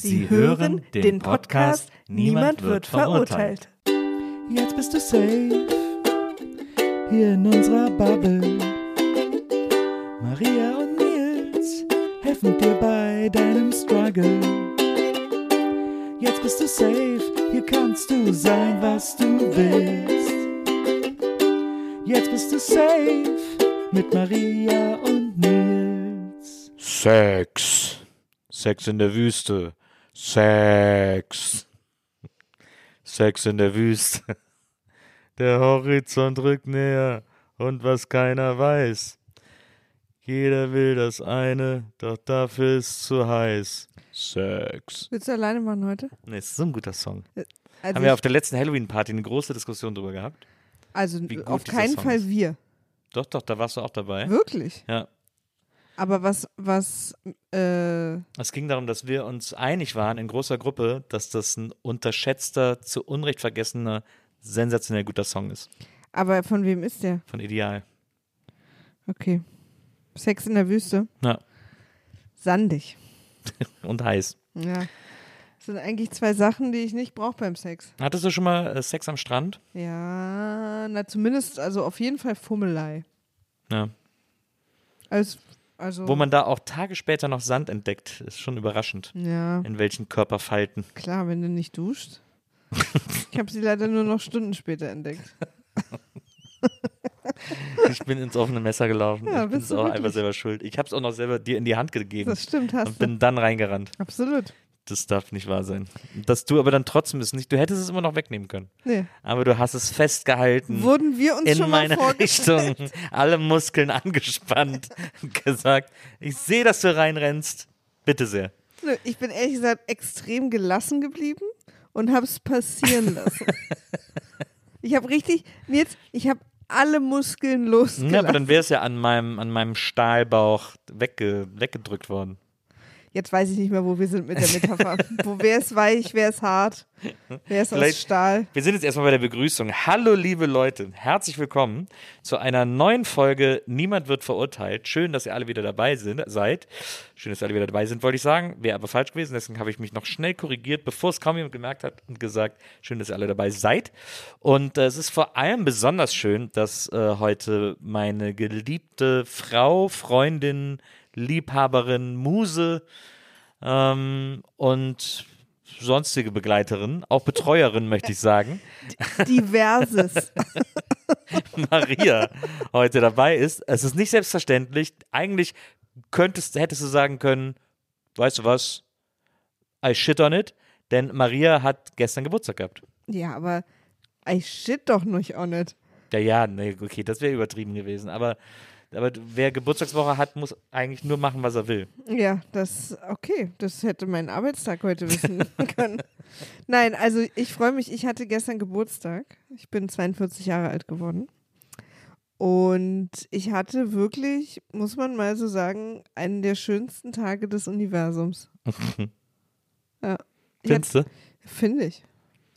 Sie hören den Podcast Niemand wird verurteilt. Jetzt bist du safe hier in unserer Bubble. Maria und Nils helfen dir bei deinem Struggle. Jetzt bist du safe, hier kannst du sein, was du willst. Jetzt bist du safe mit Maria und Nils. Sex. Sex in der Wüste. Sex. Sex in der Wüste. Der Horizont rückt näher und was keiner weiß. Jeder will das eine, doch dafür ist zu heiß. Sex. Willst du alleine machen heute? Nee, es ist so ein guter Song. Also, Haben wir auf der letzten Halloween-Party eine große Diskussion drüber gehabt? also auf keinen Fall ist. wir. Doch, doch, da warst du auch dabei. Wirklich. Ja. Aber was, was, äh, Es ging darum, dass wir uns einig waren in großer Gruppe, dass das ein unterschätzter, zu Unrecht vergessener, sensationell guter Song ist. aber von wem ist der? Von Ideal. Okay. Sex in der Wüste. Ja. Sandig. Und heiß. Ja. Das sind eigentlich zwei Sachen, die ich nicht brauche beim Sex. Hattest du schon mal äh, Sex am Strand? Ja, na zumindest, also auf jeden Fall Fummelei. Ja. Also, also Wo man da auch Tage später noch Sand entdeckt, ist schon überraschend. ja, In welchen Körperfalten. klar, wenn du nicht duscht. ich habe sie leider nur noch Stunden später entdeckt. Ich bin ins offene Messer gelaufen. Ja, ich bin es auch einfach selber schuld. Ich habe es auch noch selber dir in die Hand gegeben Das stimmt, hast und du. bin dann reingerannt. Absolut. Das darf nicht wahr sein. Dass du aber dann trotzdem es nicht, du hättest es immer noch wegnehmen können. Nee. Aber du hast es festgehalten. Wurden wir uns in schon mal meine? Richtung, alle Muskeln angespannt, gesagt, ich sehe, dass du reinrennst, bitte sehr. Nö, Ich bin ehrlich gesagt extrem gelassen geblieben und habe es passieren lassen. ich habe richtig, jetzt, ich habe alle Muskeln losgelassen. Ja, aber dann wäre es ja an meinem, an meinem Stahlbauch wegge, weggedrückt worden. Jetzt weiß ich nicht mehr, wo wir sind mit der Metapher. wo wer ist weich, wer ist hart, wer ist aus Stahl. Wir sind jetzt erstmal bei der Begrüßung. Hallo, liebe Leute, herzlich willkommen zu einer neuen Folge Niemand wird verurteilt. Schön, dass ihr alle wieder dabei sind, seid. Schön, dass ihr alle wieder dabei sind, wollte ich sagen. Wäre aber falsch gewesen, deswegen habe ich mich noch schnell korrigiert, bevor es kaum jemand gemerkt hat und gesagt, schön, dass ihr alle dabei seid. Und äh, es ist vor allem besonders schön, dass äh, heute meine geliebte Frau, Freundin, Liebhaberin, Muse ähm, und sonstige Begleiterin, auch Betreuerin, möchte ich sagen, Diverses. Maria heute dabei ist. Es ist nicht selbstverständlich. Eigentlich könntest, hättest du sagen können, weißt du was, I shit on it, denn Maria hat gestern Geburtstag gehabt. ja, aber I shit doch nicht on it. Ja, ja, nee, okay, das wäre übertrieben gewesen, aber, aber wer Geburtstagswoche hat, muss eigentlich nur machen, was er will. Ja, das, okay, das hätte mein Arbeitstag heute wissen können. Nein, also ich freue mich, ich hatte gestern Geburtstag. Ich bin 42 Jahre alt geworden. Und ich hatte wirklich, muss man mal so sagen, einen der schönsten Tage des Universums. ja. Findest du? Finde ich.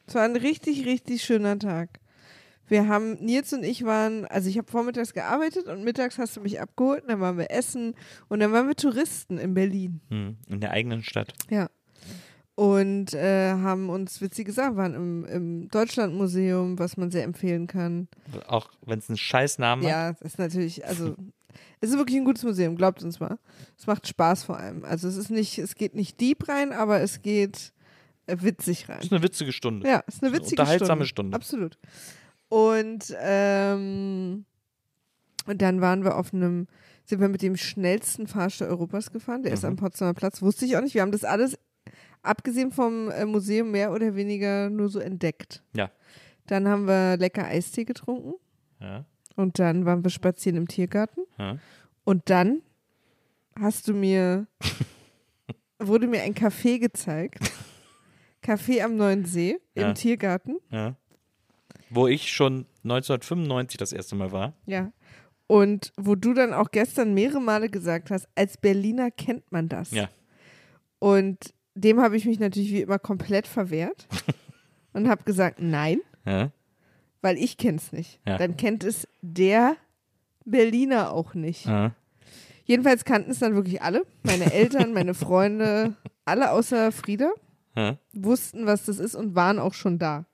Es war ein richtig, richtig schöner Tag. Wir haben, Nils und ich waren, also ich habe vormittags gearbeitet und mittags hast du mich abgeholt und dann waren wir essen und dann waren wir Touristen in Berlin. Hm, in der eigenen Stadt. Ja. Und äh, haben uns witzige Sachen, waren im, im Deutschlandmuseum, was man sehr empfehlen kann. Auch wenn es einen scheiß Namen hat. Ja, das ist natürlich, also es ist wirklich ein gutes Museum, glaubt uns mal. Es macht Spaß vor allem. Also es ist nicht, es geht nicht deep rein, aber es geht äh, witzig rein. Das ist eine witzige Stunde. Ja, ist eine eine witzige unterhaltsame Stunde. Stunde. Absolut. Und, ähm, und dann waren wir auf einem, sind wir mit dem schnellsten Fahrstuhl Europas gefahren. Der ist Mhm. am Potsdamer Platz. Wusste ich auch nicht. Wir haben das alles, abgesehen vom äh, Museum, mehr oder weniger nur so entdeckt. Ja. Dann haben wir lecker Eistee getrunken. Ja. Und dann waren wir spazieren im Tiergarten. Ja. Und dann hast du mir, wurde mir ein Café gezeigt. Café am Neuen See im Ja. Tiergarten. ja. Wo ich schon 1995 das erste Mal war. Ja. Und wo du dann auch gestern mehrere Male gesagt hast, als Berliner kennt man das. Ja. Und dem habe ich mich natürlich wie immer komplett verwehrt und habe gesagt, nein, Ja. weil ich kenne es nicht. Ja. Dann kennt es der Berliner auch nicht. Ja. Jedenfalls kannten es dann wirklich alle. Meine Eltern, meine Freunde, alle außer Frieda wussten, was das ist und waren auch schon da.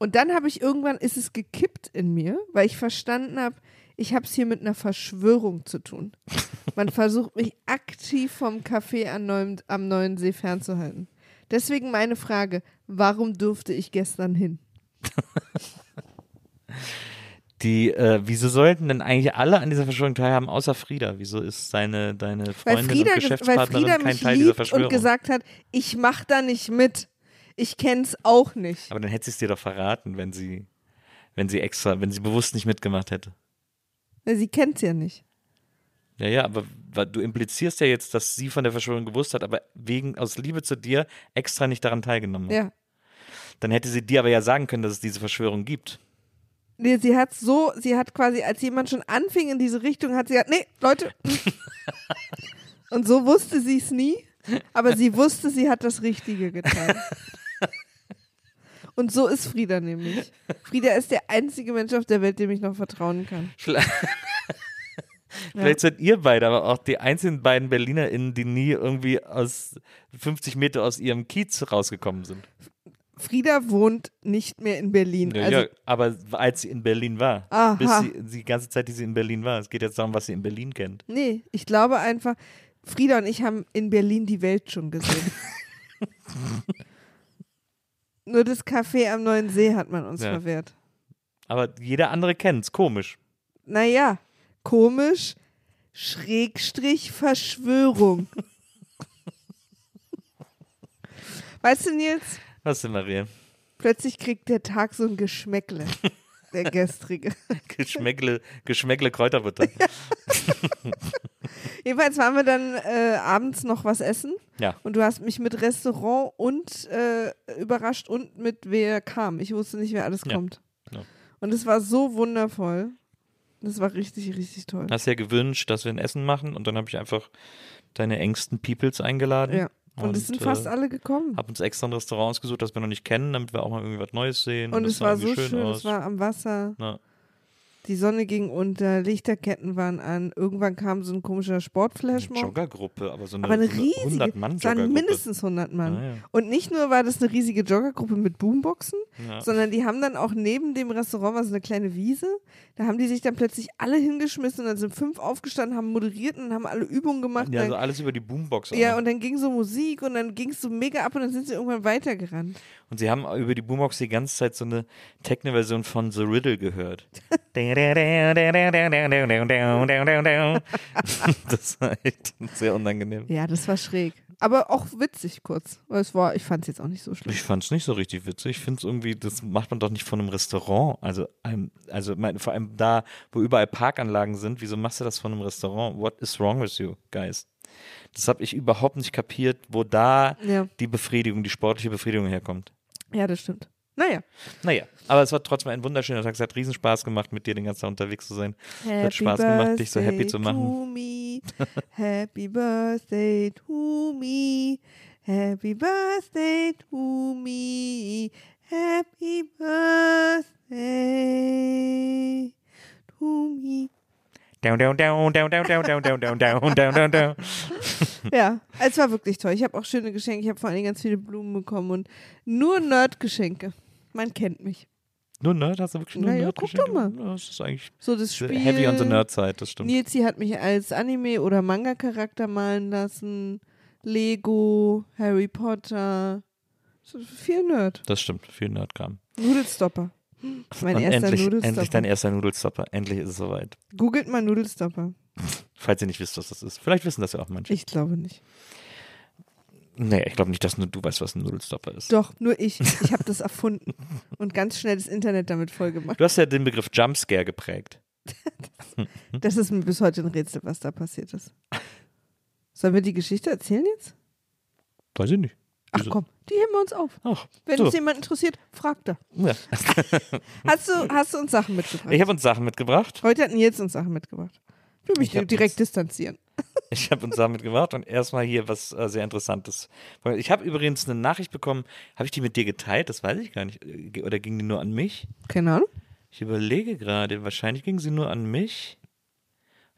Und dann habe ich irgendwann, ist es gekippt in mir, weil ich verstanden habe, ich habe es hier mit einer Verschwörung zu tun. Man versucht mich aktiv vom Café am neuen, am neuen See fernzuhalten. Deswegen meine Frage, warum durfte ich gestern hin? Die, äh, wieso sollten denn eigentlich alle an dieser Verschwörung teilhaben, außer Frieda? Wieso ist seine, deine Weil Freundin Frieda, und ge- weil Geschäftspartnerin Frieda kein mich Teil dieser liebt Verschwörung? und gesagt hat, ich mach da nicht mit. Ich kenn's auch nicht. Aber dann hätte sie es dir doch verraten, wenn sie, wenn sie extra, wenn sie bewusst nicht mitgemacht hätte. Weil Sie kennt's ja nicht. Ja, ja, aber du implizierst ja jetzt, dass sie von der Verschwörung gewusst hat, aber wegen, aus Liebe zu dir, extra nicht daran teilgenommen hat. Ja. Dann hätte sie dir aber ja sagen können, dass es diese Verschwörung gibt. Nee, sie hat so, sie hat quasi, als jemand schon anfing in diese Richtung, hat sie gesagt, nee, Leute. Und so wusste sie es nie, aber sie wusste, sie hat das Richtige getan. Und so ist Frieda nämlich. Frieda ist der einzige Mensch auf der Welt, dem ich noch vertrauen kann. Vielleicht, Vielleicht seid ihr beide aber auch die einzigen beiden BerlinerInnen, die nie irgendwie aus 50 Meter aus ihrem Kiez rausgekommen sind. Frieda wohnt nicht mehr in Berlin. Ja, also, ja, aber als sie in Berlin war. Aha. Bis sie, die ganze Zeit, die sie in Berlin war. Es geht jetzt darum, was sie in Berlin kennt. Nee, ich glaube einfach, Frieda und ich haben in Berlin die Welt schon gesehen. Nur das Café am Neuen See hat man uns Ja. verwehrt. Aber jeder andere kennt's. Komisch. Naja, komisch, Schrägstrich Verschwörung. weißt du, Nils, Was denn, Maria? plötzlich kriegt der Tag so ein Geschmäckle, der gestrige. Geschmäckle, Geschmäckle Kräuterbutter. Jedenfalls waren wir dann äh, abends noch was essen Ja. und du hast mich mit Restaurant und äh, überrascht und mit wer kam. Ich wusste nicht, wer alles Ja. kommt. Ja. Und es war so wundervoll. Das war richtig, richtig toll. Hast ja gewünscht, dass wir ein Essen machen und dann habe ich einfach deine engsten Peoples eingeladen. Ja. Und, es sind fast äh, alle gekommen. Hab uns extra ein Restaurant ausgesucht, das wir noch nicht kennen, damit wir auch mal irgendwie was Neues sehen. Und das es war so schön, aus. es war am Wasser. Na, Die Sonne ging unter, Lichterketten waren an. Irgendwann kam so ein komischer eine Sportflashmob. Joggergruppe, aber so eine, Aber eine eine riesige, 100 es mann waren joggergruppe mindestens 100 Mann. Ah, ja. Und nicht nur war das eine riesige Joggergruppe mit Boomboxen, Ja. sondern die haben dann auch neben dem Restaurant war so eine kleine Wiese. Da haben die sich dann plötzlich alle hingeschmissen und dann sind fünf aufgestanden, haben moderiert und haben alle Übungen gemacht. Ja, also alles über die Boombox. ja, auch. und dann ging so Musik und dann ging es so mega ab und dann sind sie irgendwann weitergerannt. Und sie haben über die Boombox die ganze Zeit so eine Techno-Version von The Riddle gehört. das war echt sehr unangenehm. Ja, das war schräg. Aber auch witzig kurz. Es war, ich fand es jetzt auch nicht so schlimm. Ich fand es nicht so richtig witzig. Ich finde es irgendwie, das macht man doch nicht von einem Restaurant. Also, einem, also mein, vor allem da, wo überall Parkanlagen sind, wieso machst du das von einem Restaurant? What is wrong with you, guys? Das habe ich überhaupt nicht kapiert, wo da Ja. die Befriedigung, die sportliche Befriedigung herkommt. Ja, das stimmt. Naja. Naja, aber es war trotzdem ein wunderschöner Tag. Es hat riesen Spaß gemacht, mit dir den ganzen Tag unterwegs zu sein. Es hat Spaß gemacht, dich so happy zu machen. To me. Happy Birthday to me. Happy Birthday to me. Happy Birthday to me. Down, down, down, down, down, down, down, down, down, down, down, down, down. Ja, es war wirklich toll. Ich habe auch schöne Geschenke. Ich habe vor allem ganz viele Blumen bekommen und nur Nerd-Geschenke. Man kennt mich. Nur Nerd? Hast du wirklich nur Naja, Nerd guck doch mal. Das ist eigentlich So das Spiel. heavy on the Nerd-Side, das stimmt. Nilsi hat mich als Anime- oder Manga-Charakter malen lassen. Lego, Harry Potter. So viel Nerd. Das stimmt, viel Nerdkram. Nudelstopper. Mein Und erster endlich, Nudelstopper. endlich dein erster Nudelstopper. Endlich ist es soweit. Googelt mal Nudelstopper. Falls ihr nicht wisst, was das ist. Vielleicht wissen das ja auch manche. Ich glaube nicht. nee, ich glaube nicht, dass nur du weißt, was ein Nudelstopper ist. Doch, nur ich. Ich habe das erfunden und ganz schnell das Internet damit vollgemacht. Du hast ja den Begriff Jumpscare geprägt. Das ist mir bis heute ein Rätsel, was da passiert ist. Sollen wir die Geschichte erzählen jetzt? Weiß ich nicht. Ach komm, die heben wir uns auf. Ach, Wenn so. es jemand interessiert, fragt er. Ja. Hast du, hast du uns Sachen mitgebracht? Ich habe uns Sachen mitgebracht. Heute hat Nils uns Sachen mitgebracht. Ich will mich Ich direkt uns- distanzieren. Ich habe uns Sachen mitgebracht und erstmal hier was äh, sehr Interessantes. Ich habe übrigens eine Nachricht bekommen. Habe ich die mit dir geteilt? Das weiß ich gar nicht. Äh, Oder ging die nur an mich? Keine Ahnung. Ich überlege gerade. Wahrscheinlich ging sie nur an mich.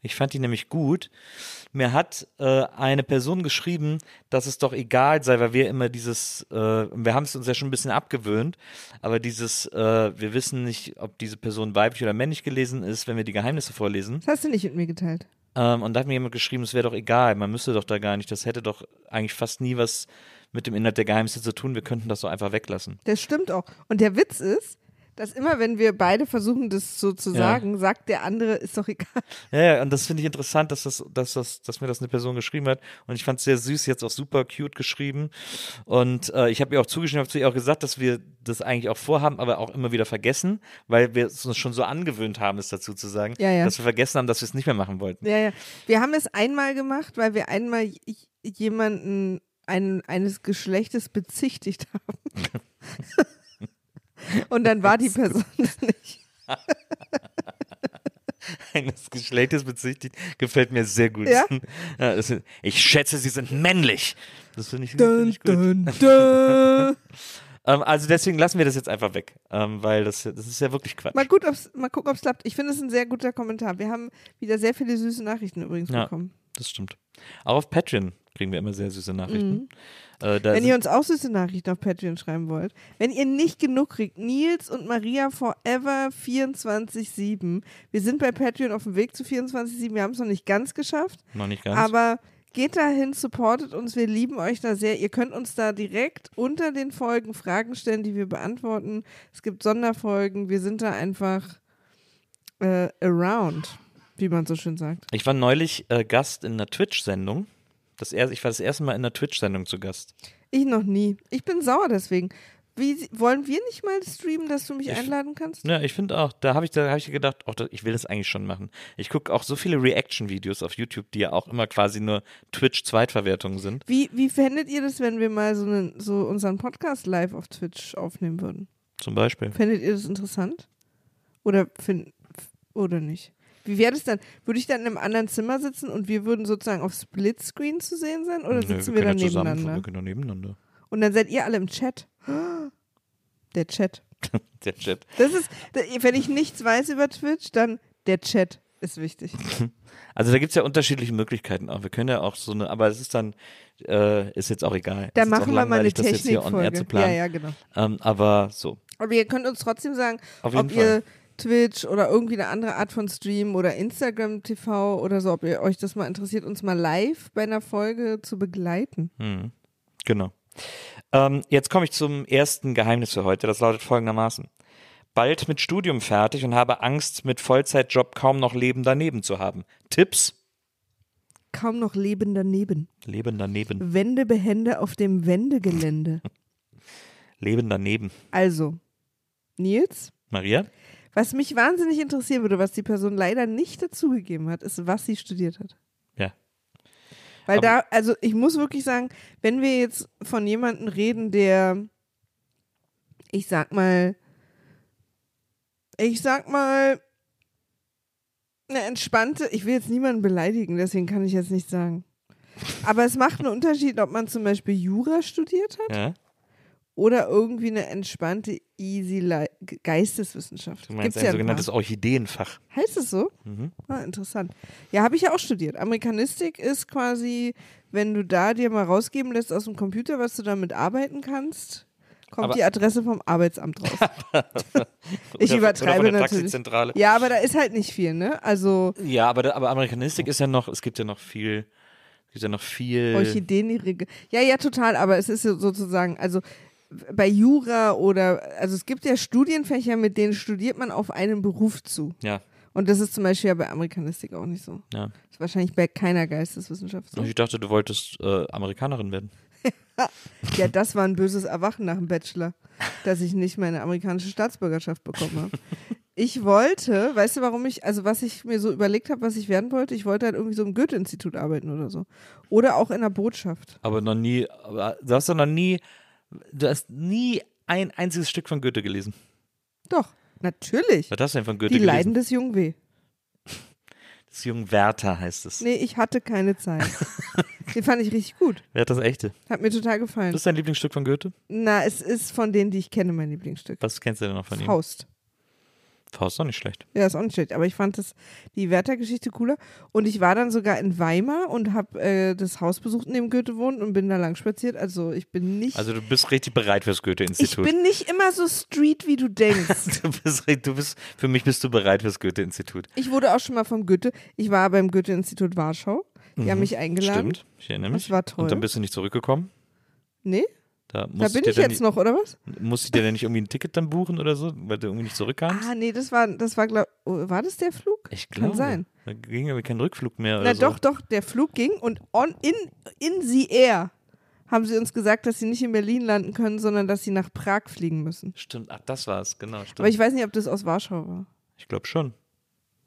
Ich fand die nämlich gut. Mir hat äh, eine Person geschrieben, dass es doch egal sei, weil wir immer dieses, äh, wir haben es uns ja schon ein bisschen abgewöhnt, aber dieses, äh, wir wissen nicht, ob diese Person weiblich oder männlich gelesen ist, wenn wir die Geheimnisse vorlesen. Das hast du nicht mit mir geteilt. Ähm, und da hat mir jemand geschrieben, es wäre doch egal, man müsste doch da gar nicht, das hätte doch eigentlich fast nie was mit dem Inhalt der Geheimnisse zu tun, wir könnten das so einfach weglassen. Das stimmt auch. Und der Witz ist, dass immer, wenn wir beide versuchen, das so zu Ja. sagen, sagt der andere, ist doch egal. Ja, ja, und das finde ich interessant, dass, das, dass, das, dass mir das eine Person geschrieben hat. Und ich fand es sehr süß, jetzt auch super cute geschrieben. Und äh, ich habe ihr auch zugeschrieben, habe zu ihr auch gesagt, dass wir das eigentlich auch vorhaben, aber auch immer wieder vergessen, weil wir es uns schon so angewöhnt haben, es dazu zu sagen, Ja, ja. dass wir vergessen haben, dass wir es nicht mehr machen wollten. Ja, ja. Wir haben es einmal gemacht, weil wir einmal jemanden ein, eines Geschlechtes bezichtigt haben. Und dann war die Person es nicht. Eines Geschlechtes bezichtigt, gefällt mir sehr gut. Ja? Ich schätze, sie sind männlich. Das finde ich, find ich gut. dun, dun. Ähm, also deswegen lassen wir das jetzt einfach weg, ähm, weil das, das ist ja wirklich Quatsch. Mal, gut, ob's, mal gucken, ob es klappt. Ich finde es ein sehr guter Kommentar. Wir haben wieder sehr viele süße Nachrichten übrigens Ja. bekommen. Das stimmt. Auch auf Patreon kriegen wir immer sehr süße Nachrichten. Äh. Wenn ihr uns auch süße Nachrichten auf Patreon schreiben wollt. Wenn ihr nicht genug kriegt, Nils und Maria Forever 24-7. Wir sind bei Patreon auf dem Weg zu 24-7. Wir haben es noch nicht ganz geschafft. noch nicht ganz. Aber geht dahin, supportet uns. Wir lieben euch da sehr. Ihr könnt uns da direkt unter den Folgen Fragen stellen, die wir beantworten. Es gibt Sonderfolgen. Wir sind da einfach äh, around, wie man so schön sagt. ich war neulich äh, Gast in einer Twitch-Sendung. Das er, ich war das erste Mal in einer Twitch-Sendung zu Gast. Ich noch nie. Ich bin sauer deswegen. Wie, wollen wir nicht mal streamen, dass du mich Ich- einladen kannst? Ja, ich finde auch, da habe ich, da hab ich gedacht, da, ich will das eigentlich schon machen. Ich gucke auch so viele Reaction-Videos auf YouTube, die ja auch immer quasi nur Twitch-Zweitverwertungen sind. Wie, wie fändet ihr das, wenn wir mal so, einen, so unseren Podcast live auf Twitch aufnehmen würden? Zum Beispiel. Fändet ihr das interessant? Oder, find, oder nicht? Wie wäre das dann? Würde ich dann in einem anderen Zimmer sitzen und wir würden sozusagen auf Splitscreen zu sehen sein? Oder Nö, sitzen wir, können dann ja zusammen- nebeneinander? Wir können doch nebeneinander. Und dann seid ihr alle im Chat. Der Chat. Der Chat. Das ist, wenn ich nichts weiß über Twitch, dann der Chat ist wichtig. Also da gibt es ja unterschiedliche Möglichkeiten auch. Wir können ja auch so eine, aber es ist dann, äh, ist jetzt auch egal. Da machen wir mal eine planen. Ja, ja, genau. Ähm, aber so. Aber ihr könnt uns trotzdem sagen, ob ihr. Twitch oder irgendwie eine andere Art von Stream oder Instagram TV oder so, ob ihr euch das mal interessiert, uns mal live bei einer Folge zu begleiten. Mhm. Genau. Ähm, jetzt komme ich zum ersten Geheimnis für heute. Das lautet folgendermaßen. Bald mit Studium fertig und habe Angst, mit Vollzeitjob kaum noch Leben daneben zu haben. Tipps? Kaum noch Leben daneben. Leben daneben. Wendebehände auf dem Wendegelände. Leben daneben. Also, Nils, Maria? Was mich wahnsinnig interessieren würde, was die Person leider nicht dazugegeben hat, ist, was sie studiert hat. Ja. Weil Aber- da, also ich muss wirklich sagen, wenn wir jetzt von jemandem reden, der, ich sag mal, ich sag mal, eine entspannte, ich will jetzt niemanden beleidigen, deswegen kann ich jetzt nicht sagen. Aber es macht einen Unterschied, ob man zum Beispiel Jura studiert hat Ja? Oder irgendwie eine entspannte, easy Li Geisteswissenschaft. Du meinst Gibt's ein ja ein sogenanntes paar. Orchideenfach. Heißt es so? Mhm. Ah, interessant. Ja, habe ich ja auch studiert. Amerikanistik ist quasi, wenn du da dir mal rausgeben lässt aus dem Computer, was du damit arbeiten kannst. kommt Aber- die Adresse vom Arbeitsamt raus. ich Oder- übertreibe oder natürlich. Ja, aber da ist halt nicht viel, ne? Also Ja, aber, aber Amerikanistik ist ja noch, es gibt ja noch viel, gibt ja noch viel. Orchideenrige. Ja, ja, total, aber es ist so sozusagen, also bei Jura oder, also es gibt ja Studienfächer, mit denen studiert man auf einen Beruf zu. Ja, Und das ist zum Beispiel ja bei Amerikanistik auch nicht so. ja. Ist wahrscheinlich bei keiner Geisteswissenschaft so. Ich dachte, du wolltest äh, Amerikanerin werden. Ja, das war ein böses Erwachen nach dem Bachelor, dass ich nicht meine amerikanische Staatsbürgerschaft bekommen habe. Ich wollte, weißt du, warum ich, also was ich mir so überlegt habe, was ich werden wollte? Ich wollte halt irgendwie so im Goethe-Institut arbeiten oder so. Oder auch in der Botschaft. Aber noch nie, du hast doch noch nie, du hast nie ein einziges Stück von Goethe gelesen. Doch, natürlich. Was hast du denn von Goethe Die gelesen? Leiden des Jungen W. des jungen Werther heißt es. Nee, ich hatte keine Zeit. Den fand ich richtig gut. Werthers Echte. Hat mir total gefallen. Das ist dein Lieblingsstück von Goethe? Na, es ist von denen, die ich kenne, mein Lieblingsstück. Was kennst du denn noch von ihm? Faust. Faust ist doch nicht schlecht. Ja, ist auch nicht schlecht. Aber ich fand das, die Werther-Geschichte cooler. Und ich war dann sogar in Weimar und habe äh, das Haus besucht, in dem Goethe wohnt und bin da lang spaziert. Also ich bin nicht. Also du bist richtig bereit fürs ich Goethe-Institut. bin nicht immer so street, wie du denkst. Du bist, du bist, für mich bist du bereit fürs Goethe-Institut. ich wurde auch schon mal vom Goethe. Ich war beim Goethe-Institut Warschau. Die haben mich eingeladen. Mhm. Stimmt, ich erinnere mich. Das war toll. Und dann bist du nicht zurückgekommen. Nee, Da, da bin ich jetzt noch, oder was? nicht- Musste ich dir denn nicht irgendwie ein Ticket dann buchen oder so, weil du irgendwie nicht zurückkamst? Ah, nee, das war, das war, glaub, oh, war das der Flug? ich Kann glaube. sein. Da ging irgendwie kein Rückflug mehr Na so. doch, doch, der Flug ging und on, in, in the air haben sie uns gesagt, dass sie nicht in Berlin landen können, sondern dass sie nach Prag fliegen müssen. Stimmt, ach, das war's, genau. Stimmt. Aber ich weiß nicht, ob das aus Warschau war. Ich glaube schon.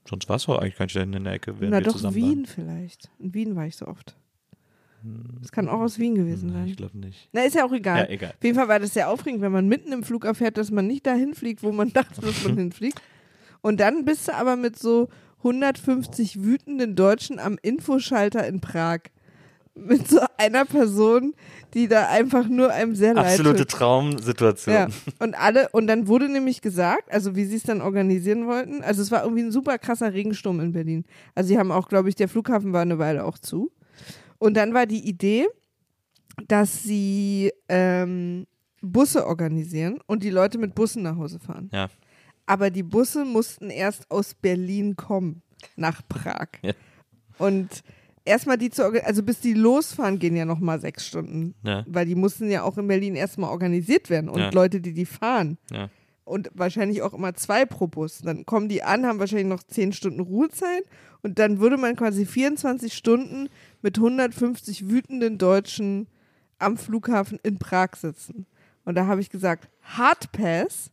Sonst war es doch eigentlich kein Stellen in der Ecke, Na doch, Wien vielleicht. In Wien war ich so oft. Das kann auch aus Wien gewesen sein. Ich glaube nicht. Na, ist ja auch egal. Ja, egal. Auf jeden Fall war das sehr aufregend, wenn man mitten im Flug erfährt, dass man nicht dahin fliegt, wo man dachte, dass man hinfliegt. Und dann bist du aber mit so 150 wütenden Deutschen am Infoschalter in Prag. Mit so einer Person, die da einfach nur einem sehr leid Absolute. Traumsituation. Ja. Und alle, und dann wurde nämlich gesagt, also wie sie es dann organisieren wollten, also es war irgendwie ein super krasser Regensturm in Berlin. Also sie haben auch, glaube ich, der Flughafen war eine Weile auch zu. Und dann war die Idee, dass sie ähm, Busse organisieren und die Leute mit Bussen nach Hause fahren. Ja. Aber die Busse mussten erst aus Berlin kommen nach Prag. Ja. Und erstmal die zu also bis die losfahren, gehen ja nochmal sechs Stunden. Ja. Weil die mussten ja auch in Berlin erstmal organisiert werden und Ja. Leute, die die fahren. Ja. Und wahrscheinlich auch immer zwei pro Bus. Dann kommen die an, haben wahrscheinlich noch zehn Stunden Ruhezeit und dann würde man quasi 24 Stunden mit 150 wütenden Deutschen am Flughafen in Prag sitzen. Und da habe ich gesagt, Hardpass.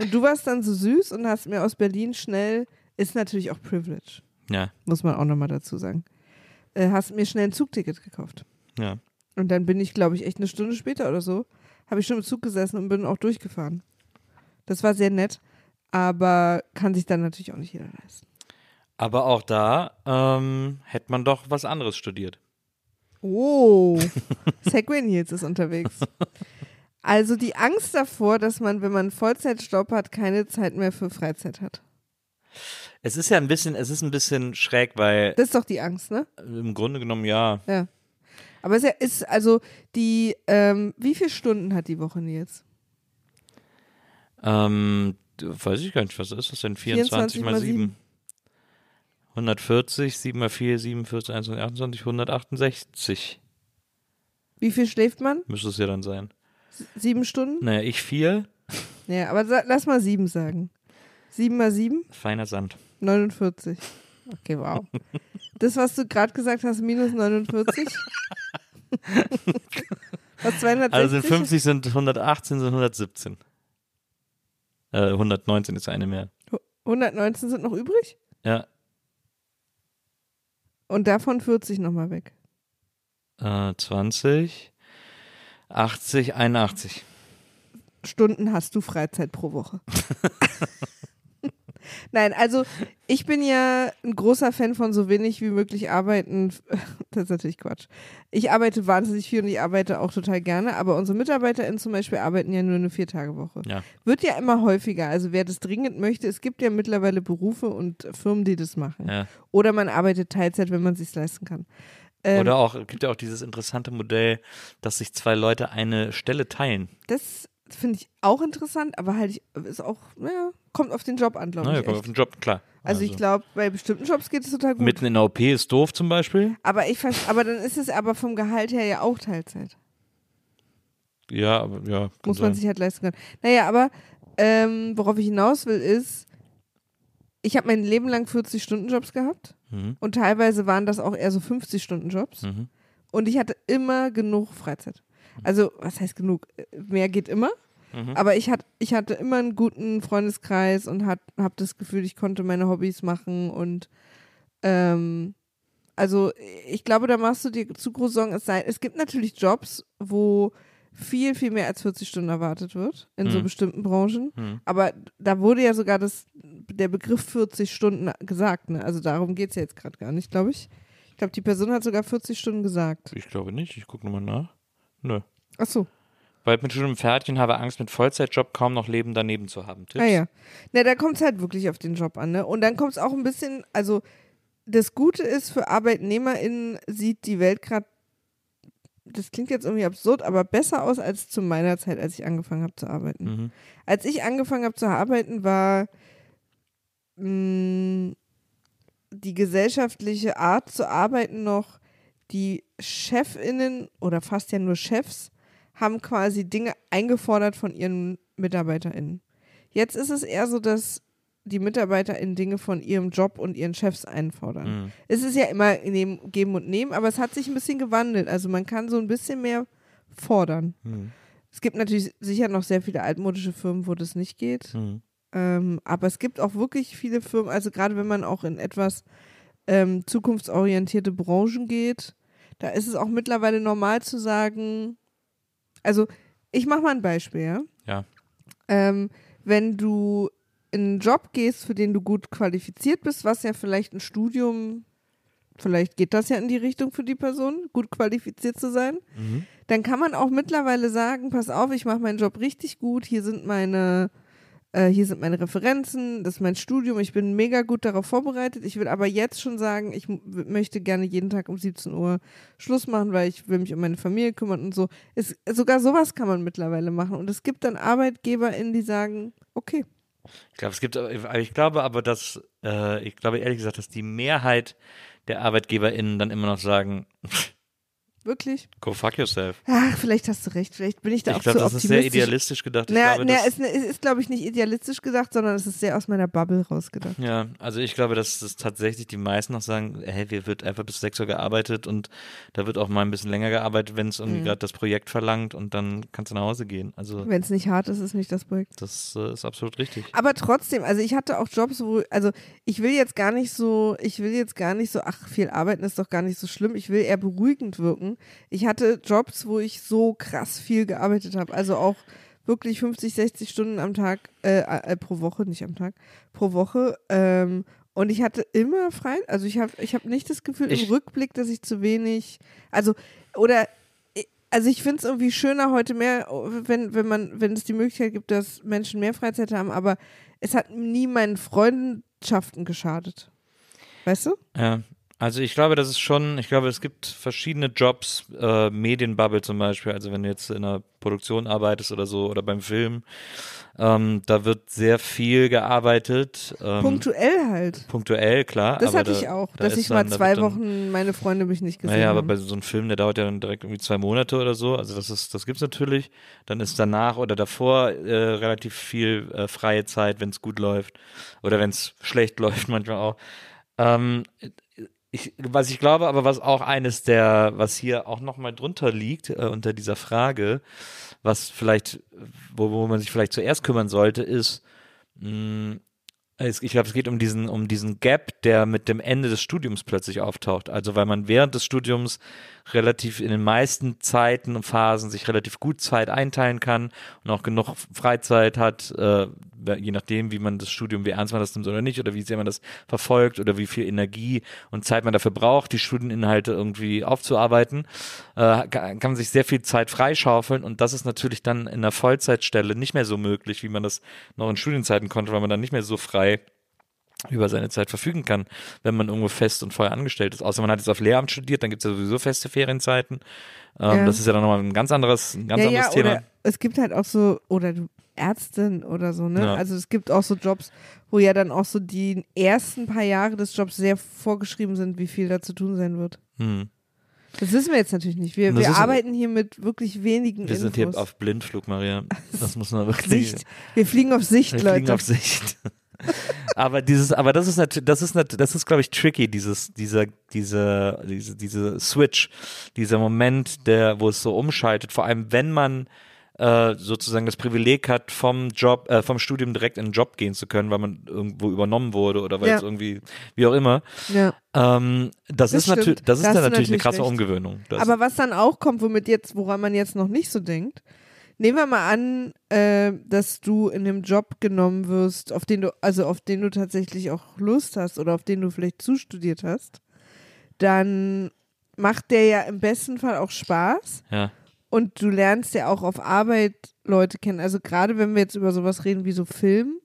Und du warst dann so süß und hast mir aus Berlin schnell, ist natürlich auch Privilege, Ja. muss man auch nochmal dazu sagen, äh, hast mir schnell ein Zugticket gekauft. Ja. Und dann bin ich, glaube ich, echt eine Stunde später oder so, habe ich schon im Zug gesessen und bin auch durchgefahren. Das war sehr nett, aber kann sich dann natürlich auch nicht jeder leisten. Aber auch da ähm, hätte man doch was anderes studiert. Oh, Segway Nils ist unterwegs. Also die Angst davor, dass man, wenn man Vollzeitstopp hat, keine Zeit mehr für Freizeit hat. Es ist ja ein bisschen, es ist ein bisschen schräg, weil Das ist doch die Angst, ne? im Grunde genommen ja. Ja. Aber es ist, also die, ähm, wie viele Stunden hat die Woche Nils? Ähm, weiß ich gar nicht, was ist das denn? 24, 24 mal mal 7. 140, 7 mal 4, 47, 21, 28, 168 Wie viel schläft man? müsste es ja dann sein. Sieben Stunden? Naja, ich 4, Ja, aber lass mal sieben sagen. Sieben mal sieben? feiner Sand. 49. Okay, wow. Das, was du gerade gesagt hast, minus 49? was 260? Also sind 50 sind 118, sind 117. Äh, 119 ist eine mehr. 119 sind noch übrig? Ja, Und davon 40 nochmal weg. äh, 20, 80, 81. Stunden hast du Freizeit pro Woche. Nein, also ich bin ja ein großer Fan von so wenig wie möglich arbeiten. Das ist natürlich Quatsch. Ich arbeite wahnsinnig viel und ich arbeite auch total gerne, aber unsere MitarbeiterInnen zum Beispiel arbeiten ja nur eine Vier-Tage-Woche. Ja. Wird ja immer häufiger. Also wer das dringend möchte, es gibt ja mittlerweile Berufe und Firmen, die das machen. Ja. Oder man arbeitet Teilzeit, wenn man es sich leisten kann. Ähm, Oder auch, es gibt ja auch dieses interessante Modell, dass sich zwei Leute eine Stelle teilen. Das finde ich auch interessant, aber halt ist auch, naja, kommt auf den Job an, glaube ich. kommt echt. auf den Job, klar. Also, ich glaube, bei bestimmten Jobs geht es total gut. Mitten in der OP ist doof zum Beispiel. aber ich aber dann ist es aber vom Gehalt her ja auch Teilzeit. Ja, aber ja. Muss man sein. sich halt leisten können. Naja, aber ähm, worauf ich hinaus will, ist, ich habe mein Leben lang 40-Stunden-Jobs gehabt Mhm. und teilweise waren das auch eher so 50-Stunden-Jobs Mhm. und ich hatte immer genug Freizeit. Also, was heißt genug? Mehr geht immer. Mhm. Aber ich, hat, ich hatte immer einen guten Freundeskreis und habe das Gefühl, ich konnte meine Hobbys machen und ähm, also ich glaube, da machst du dir zu große Sorgen. Es, sei, es gibt natürlich Jobs, wo viel, viel mehr als 40 Stunden erwartet wird in so Mhm. bestimmten Branchen. Mhm. Aber da wurde ja sogar das, der Begriff 40 Stunden gesagt. Ne? Also darum geht es ja jetzt gerade gar nicht, glaube ich. Ich glaube, die Person hat sogar 40 Stunden gesagt. Ich glaube nicht. Ich gucke nochmal nach. Nö. Ach so. Bald mit Studium und habe Angst, mit Vollzeitjob kaum noch Leben daneben zu haben. Tipps? Ah ja. Na, da kommt es halt wirklich auf den Job an, ne? Und dann kommt es auch ein bisschen, also das Gute ist, für ArbeitnehmerInnen sieht die Welt gerade, das klingt jetzt irgendwie absurd, aber besser aus als zu meiner Zeit, als ich angefangen habe zu arbeiten. Mhm. Als ich angefangen habe zu arbeiten, war mh, die gesellschaftliche Art zu arbeiten noch, die ChefInnen oder fast ja nur Chefs haben quasi Dinge eingefordert von ihren MitarbeiterInnen. Jetzt ist es eher so, dass die MitarbeiterInnen Dinge von ihrem Job und ihren Chefs einfordern. Mhm. Es ist ja immer nehmen, geben und nehmen, aber es hat sich ein bisschen gewandelt. Also man kann so ein bisschen mehr fordern. Mhm. Es gibt natürlich sicher noch sehr viele altmodische Firmen, wo das nicht geht. Mhm. Ähm, aber es gibt auch wirklich viele Firmen, also gerade wenn man auch in etwas ähm, zukunftsorientierte Branchen geht, da ist es auch mittlerweile normal zu sagen, also ich mache mal ein Beispiel, ja. Ja. Ähm, wenn du in einen Job gehst, für den du gut qualifiziert bist, was ja vielleicht ein Studium, vielleicht geht das ja in die Richtung für die Person, gut qualifiziert zu sein, Mhm. dann kann man auch mittlerweile sagen, pass auf, ich mache meinen Job richtig gut, hier sind meine, äh, hier sind meine Referenzen, das ist mein Studium, ich bin mega gut darauf vorbereitet. Ich will aber jetzt schon sagen, ich möchte gerne jeden Tag um 17 Uhr Schluss machen, weil ich will mich um meine Familie kümmern und so. Es, sogar sowas kann man mittlerweile machen. Und es gibt dann ArbeitgeberInnen, die sagen, okay, Ich glaube, es gibt, aber- ich glaube aber, dass, äh, ich glaube ehrlich gesagt, dass die Mehrheit der ArbeitgeberInnen dann immer noch sagen, wirklich? go fuck yourself. Ach, vielleicht hast du recht, vielleicht bin ich da Ich auch glaube, zu das ist optimistisch. sehr idealistisch gedacht. Ich Na, glaube, na, dass, es, es ist, glaube ich, nicht idealistisch gedacht, sondern es ist sehr aus meiner Bubble rausgedacht. ja, also ich glaube, dass das tatsächlich die meisten noch sagen, hey, wir wird einfach bis 6 Uhr gearbeitet und da wird auch mal ein bisschen länger gearbeitet, wenn es Mhm. irgendwie gerade das Projekt verlangt und dann kannst du nach Hause gehen. Also Wenn es nicht hart ist, ist nicht das Projekt. das äh, ist absolut richtig. Aber trotzdem, also ich hatte auch Jobs, wo, also ich will jetzt gar nicht so, ich will jetzt gar nicht so, ach, viel arbeiten ist doch gar nicht so schlimm. Ich will eher beruhigend wirken. Ich hatte Jobs, wo ich so krass viel gearbeitet habe. Also auch wirklich 50, 60 Stunden am Tag, äh, äh, pro Woche, nicht am Tag, pro Woche. Ähm, und ich hatte immer frei, also ich habe ich hab nicht das Gefühl Ich- im Rückblick, dass ich zu wenig, also, oder also ich finde es irgendwie schöner heute mehr, wenn, wenn man, wenn es die Möglichkeit gibt, dass Menschen mehr Freizeit haben, aber es hat nie meinen Freundschaften geschadet. Weißt du? Ja, also ich glaube, das ist schon, ich glaube, es gibt verschiedene Jobs, äh, Medienbubble zum Beispiel, also wenn du jetzt in einer Produktion arbeitest oder so oder beim Film, ähm, da wird sehr viel gearbeitet. Ähm, Punktuell halt. Punktuell, klar. Das hatte da, ich auch, da dass ich mal dann- da zwei dann- Wochen meine Freunde mich nicht gesehen Naja, aber bei so einem Film, der dauert ja dann direkt irgendwie zwei Monate oder so. Also das ist, das gibt's natürlich. Dann ist danach oder davor äh, relativ viel äh, freie Zeit, wenn es gut läuft oder wenn es schlecht läuft, manchmal auch. Ähm, ich, was ich glaube, aber was auch eines der, was hier auch nochmal drunter liegt, äh, unter dieser Frage, was vielleicht, wo, wo man sich vielleicht zuerst kümmern sollte, ist, mh, es, ich glaube, es geht um diesen, um diesen Gap, der mit dem Ende des Studiums plötzlich auftaucht. Also weil man während des Studiums relativ in den meisten Zeiten und Phasen sich relativ gut Zeit einteilen kann und auch genug Freizeit hat, äh, je nachdem, wie man das Studium, wie ernst man das nimmt oder nicht, oder wie sehr man das verfolgt oder wie viel Energie und Zeit man dafür braucht, die Studieninhalte irgendwie aufzuarbeiten, äh, kann man sich sehr viel Zeit freischaufeln und das ist natürlich dann in einer Vollzeitstelle nicht mehr so möglich, wie man das noch in Studienzeiten konnte, weil man dann nicht mehr so frei über seine Zeit verfügen kann, wenn man irgendwo fest und voll angestellt ist. Außer man hat jetzt auf Lehramt studiert, dann gibt es ja sowieso feste Ferienzeiten. Ähm, Ja. Das ist ja dann nochmal ein ganz anderes, ein ganz ja, anderes ja, Thema. Es gibt halt auch so, oder du Ärztin oder so, ne? Ja. Also es gibt auch so Jobs, wo ja dann auch so die ersten paar Jahre des Jobs sehr vorgeschrieben sind, wie viel da zu tun sein wird. Hm. Das wissen wir jetzt natürlich nicht. Wir, wir arbeiten hier mit wirklich wenigen Wir sind hier Infos. auf Blindflug, Maria. Das muss man wirklich. Sicht. Wir fliegen auf Sicht, Wir Leute. fliegen auf Sicht. aber dieses, aber das ist natürlich, das ist nat- das ist, glaube ich, tricky, dieses, dieser, diese, diese, diese Switch, dieser Moment, der, wo es so umschaltet, vor allem wenn man äh, sozusagen das Privileg hat, vom Job, äh, vom Studium direkt in den Job gehen zu können, weil man irgendwo übernommen wurde oder weil Ja. es irgendwie, wie auch immer. ja. Ähm, das, Das ist natürlich, das ist Da dann natürlich eine krasse recht. Umgewöhnung. Das, Aber was dann auch kommt, womit jetzt, woran man jetzt noch nicht so denkt, nehmen wir mal an, äh, dass du in einem Job genommen wirst, auf den du, also auf den du tatsächlich auch Lust hast oder auf den du vielleicht zustudiert hast, dann macht der ja im besten Fall auch Spaß ja. Und du lernst ja auch auf Arbeit Leute kennen. Also gerade wenn wir jetzt über sowas reden wie so Film,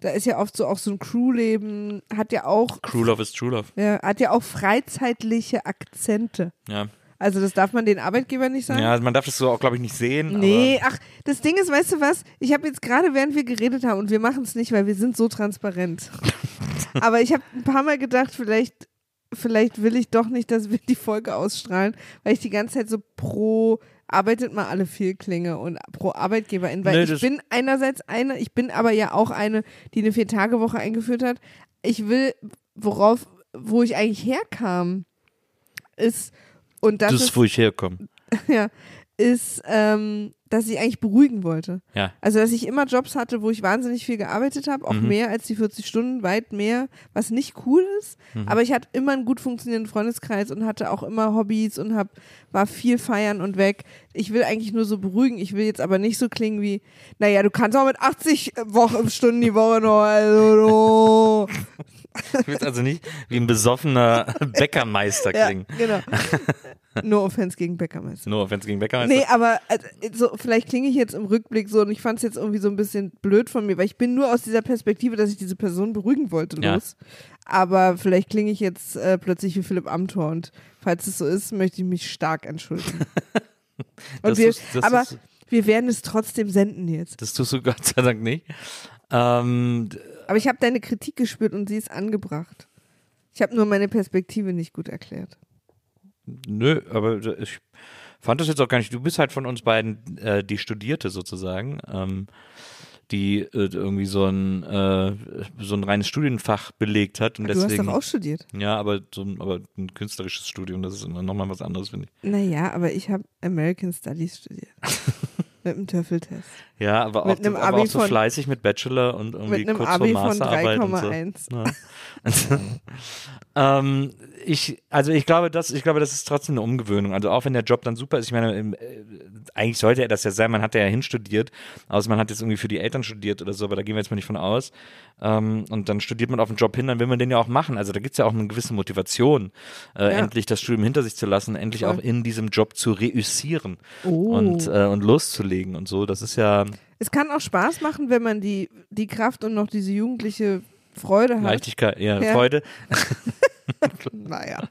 da ist ja oft so auch so ein Crewleben, hat ja auch, True Love is True Love. ja, hat ja auch freizeitliche Akzente. Ja. Also das darf man den Arbeitgeber nicht sagen. ja, man darf das so auch, glaube ich, nicht sehen. Nee, ach, das Ding ist, weißt du was? Ich habe jetzt gerade, während wir geredet haben, und wir machen es nicht, weil wir sind so transparent. Aber ich habe ein paar Mal gedacht, vielleicht, vielleicht will ich doch nicht, dass wir die Folge ausstrahlen, weil ich die ganze Zeit so pro arbeitet mal alle viel klinge und pro Arbeitgeberin, weil Nee, ich bin einerseits eine, ich bin aber ja auch eine, die eine Vier-Tage-Woche eingeführt hat. Ich will, worauf, wo ich eigentlich herkam, ist, und das, Das ist ist, wo ich herkomme. ja, ist, ähm, dass ich eigentlich beruhigen wollte. Ja. Also, dass ich immer Jobs hatte, wo ich wahnsinnig viel gearbeitet habe, auch Mhm. mehr als die 40 Stunden, weit mehr, was nicht cool ist. Mhm. Aber ich hatte immer einen gut funktionierenden Freundeskreis und hatte auch immer Hobbys und hab, war viel feiern und weg. Ich will eigentlich nur so beruhigen. Ich will jetzt aber nicht so klingen wie, naja, du kannst auch mit 80 Wochen, Stunden die Woche noch, also. Du willst also nicht wie ein besoffener Bäckermeister ja, klingen. genau. No offense gegen Bäckermeister. Nur wenn es gegen Bäckermeister Nee, aber äh, so, vielleicht klinge ich jetzt im Rückblick so und ich fand es jetzt irgendwie so ein bisschen blöd von mir, weil ich bin nur aus dieser Perspektive, dass ich diese Person beruhigen wollte, Ja. los. Aber vielleicht klinge ich jetzt äh, plötzlich wie Philipp Amthor und falls es so ist, möchte ich mich stark entschuldigen. wir, ist- aber ist- wir werden es trotzdem senden jetzt. Das tust du Gott sei Dank nicht. Ähm, Aber ich habe deine Kritik gespürt und sie ist angebracht. Ich habe nur meine Perspektive nicht gut erklärt. Nö, aber ich fand das jetzt auch gar nicht. Du bist halt von uns beiden äh, die Studierte sozusagen, ähm, die äh, irgendwie so ein, äh, so ein reines Studienfach belegt hat. Und du hast deswegen, doch auch studiert. Ja, aber, so ein, aber ein künstlerisches Studium, das ist immer nochmal was anderes, finde ich. Naja, aber ich habe American Studies studiert. Mit einem Töffeltest. Ja, aber Mit auch, einem aber Abi auch so von- fleißig mit Bachelor und irgendwie Mit einem kurz Abi vor von Masterarbeit und so. 3,1. Ja. ähm, ich, also ich glaube, das, ich glaube, das ist trotzdem eine Umgewöhnung. Also auch wenn der Job dann super ist, ich meine, äh, eigentlich sollte er das ja sein, man hat ja hinstudiert, außer man hat jetzt irgendwie für die Eltern studiert oder so, aber da gehen wir jetzt mal nicht von aus. Ähm, und dann studiert man auf den Job hin, dann will man den ja auch machen. Also da gibt es ja auch eine gewisse Motivation, äh, Ja. endlich das Studium hinter sich zu lassen, endlich Voll. auch in diesem Job zu reüssieren Oh. und, äh, und loszulegen und so. Das ist ja Es kann auch Spaß machen, wenn man die, die Kraft und noch diese jugendliche Freude hat. Leichtigkeit, ja, Ja. Freude. Naja.